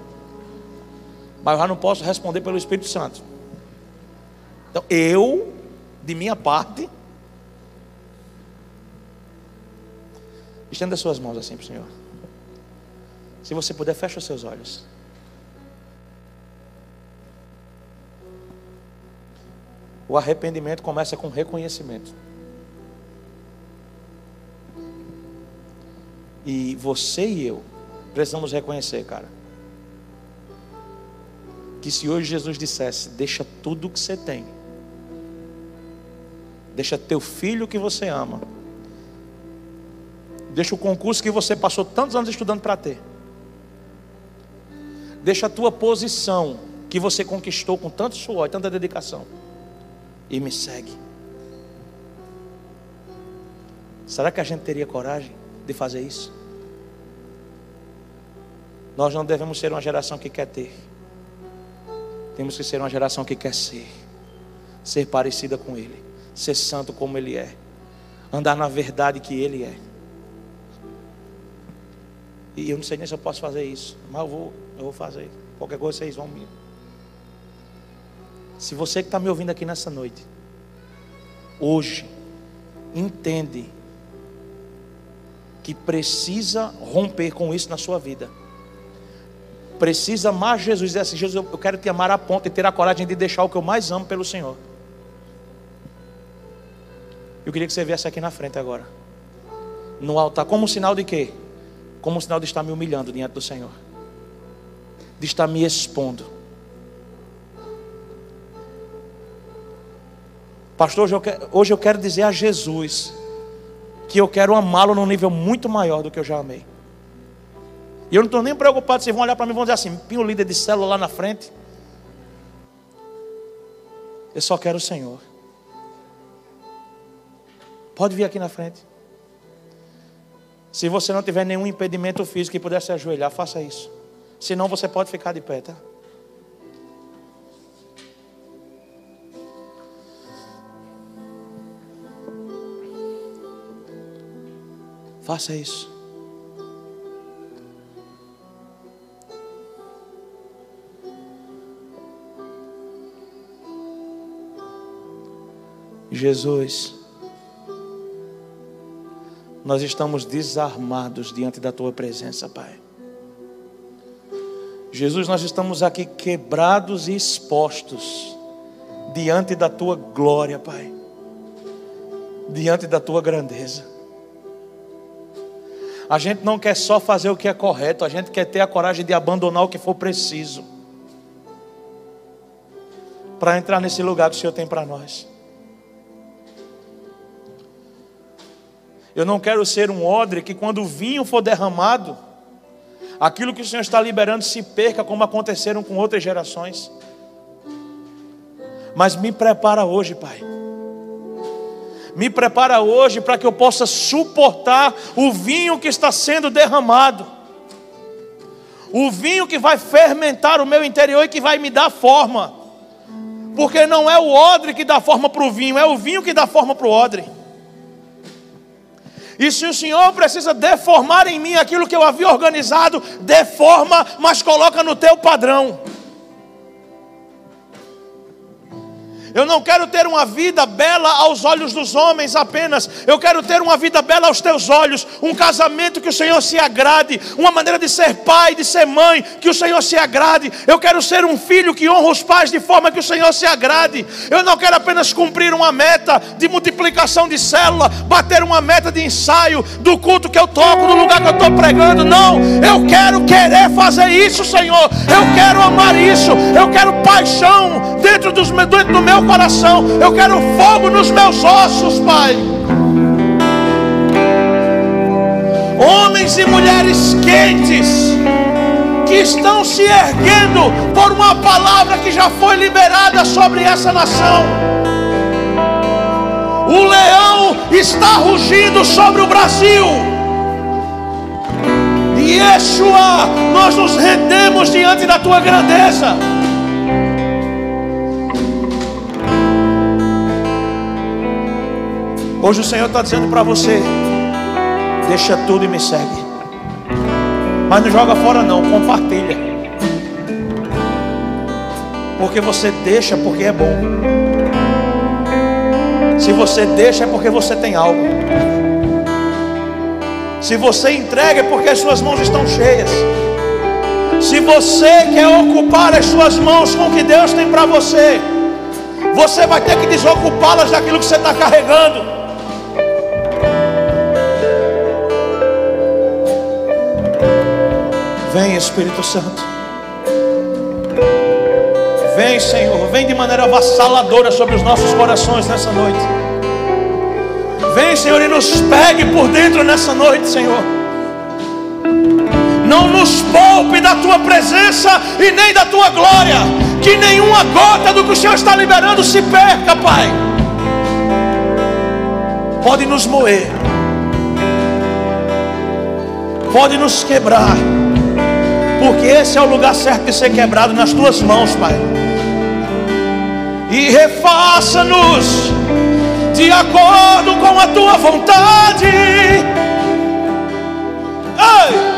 Mas eu já não posso responder pelo Espírito Santo. Então, eu, de minha parte, estenda as suas mãos assim para o Senhor. Se você puder, feche os seus olhos. O arrependimento começa com reconhecimento. E você e eu precisamos reconhecer, cara, que se hoje Jesus dissesse: Deixa tudo o que você tem, deixa teu filho que você ama, deixa o concurso que você passou tantos anos estudando para ter, deixa a tua posição que você conquistou com tanto suor e tanta dedicação, e me segue. Será que a gente teria coragem de fazer isso? Nós não devemos ser uma geração que quer ter. Temos que ser uma geração que quer ser. Ser parecida com Ele. Ser santo como Ele é. Andar na verdade que Ele é. E eu não sei nem se eu posso fazer isso. Mas eu vou, eu vou fazer. Qualquer coisa vocês vão me. Se você que está me ouvindo aqui nessa noite, hoje, entende que precisa romper com isso na sua vida precisa amar Jesus e dizer assim: Jesus, eu quero te amar a ponto de ter a coragem de deixar o que eu mais amo pelo Senhor. Eu queria que você viesse aqui na frente agora, no altar, como sinal de quê? Como um sinal de estar me humilhando diante do Senhor, de estar me expondo. Pastor, hoje eu quero, hoje eu quero dizer a Jesus que eu quero amá-lo num nível muito maior do que eu já amei. E eu não estou nem preocupado se vão olhar para mim e vão dizer assim: pinho líder de célula lá na frente. Eu só quero o Senhor. Pode vir aqui na frente. Se você não tiver nenhum impedimento físico e puder se ajoelhar, faça isso. Senão você pode ficar de pé, tá? Faça isso. Jesus, nós estamos desarmados diante da tua presença, Pai. Jesus, nós estamos aqui quebrados e expostos diante da tua glória, Pai, diante da tua grandeza. A gente não quer só fazer o que é correto, a gente quer ter a coragem de abandonar o que for preciso para entrar nesse lugar que o Senhor tem para nós. Eu não quero ser um odre que, quando o vinho for derramado, aquilo que o Senhor está liberando se perca, como aconteceram com outras gerações. Mas me prepara hoje, Pai. Me prepara hoje para que eu possa suportar o vinho que está sendo derramado. O vinho que vai fermentar o meu interior e que vai me dar forma. Porque não é o odre que dá forma para o vinho, é o vinho que dá forma para o odre. E se o Senhor precisa deformar em mim aquilo que eu havia organizado, deforma, mas coloca no teu padrão. Eu não quero ter uma vida bela aos olhos dos homens apenas. Eu quero ter uma vida bela aos teus olhos. Um casamento que o Senhor se agrade. Uma maneira de ser pai, de ser mãe, que o Senhor se agrade. Eu quero ser um filho que honra os pais de forma que o Senhor se agrade. Eu não quero apenas cumprir uma meta de multiplicação de célula, bater uma meta de ensaio do culto que eu toco, do lugar que eu estou pregando. Não, eu quero querer fazer isso, Senhor. Eu quero amar isso. Eu quero paixão dentro, dos, dentro do meu Eu quero fogo nos meus ossos, Pai. Homens e mulheres quentes que estão se erguendo por uma palavra que já foi liberada sobre essa nação. O leão está rugindo sobre o Brasil. Yeshua, nós nos rendemos diante da tua grandeza. Hoje o Senhor está dizendo para você: deixa tudo e me segue. Mas não joga fora, não, compartilha. Porque você deixa porque é bom. Se você deixa é porque você tem algo. Se você entrega é porque as suas mãos estão cheias. Se você quer ocupar as suas mãos com o que Deus tem para você, você vai ter que desocupá-las daquilo que você está carregando. Vem Espírito Santo. Vem Senhor, vem de maneira avassaladora sobre os nossos corações nessa noite. Vem Senhor e nos pegue por dentro nessa noite, Senhor. Não nos poupe da tua presença e nem da tua glória. Que nenhuma gota do que o Senhor está liberando se perca, Pai. Pode nos moer, pode nos quebrar porque esse é o lugar certo de ser quebrado nas tuas mãos, Pai. E refaça-nos de acordo com a tua vontade. Ei!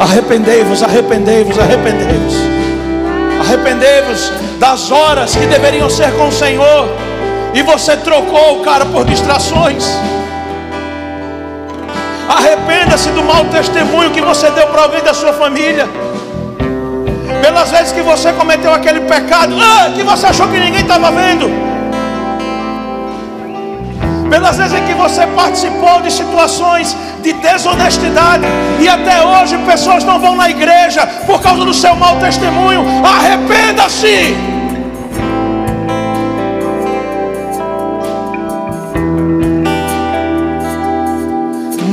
Arrependei-vos, arrependei-vos, arrependei-vos. Arrependei-vos das horas que deveriam ser com o Senhor e você trocou o cara por distrações. Arrependa-se do mau testemunho que você deu para alguém da sua família. Pelas vezes que você cometeu aquele pecado, ah, que você achou que ninguém estava vendo. Pelas vezes em que você participou de situações de desonestidade e até hoje pessoas não vão na igreja por causa do seu mau testemunho. Arrependa-se.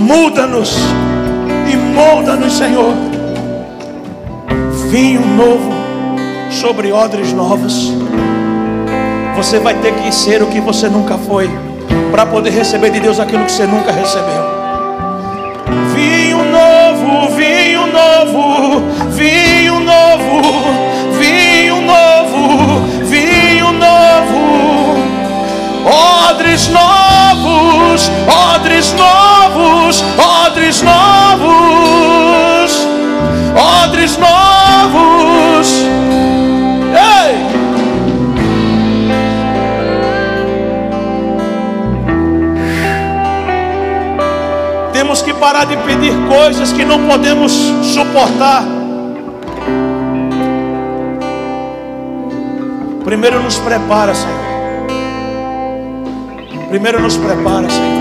Muda-nos e molda-nos, Senhor. Vinho novo sobre odres novos. Você vai ter que ser o que você nunca foi para poder receber de Deus aquilo que você nunca recebeu. Vinho novo, vinho novo, vinho novo, vinho novo, vinho novo, odres novos, odres novos, odres novos, odres novos. Ei! Temos que parar de pedir coisas que não podemos suportar. Primeiro nos prepara, Senhor. Primeiro nos prepara, Senhor.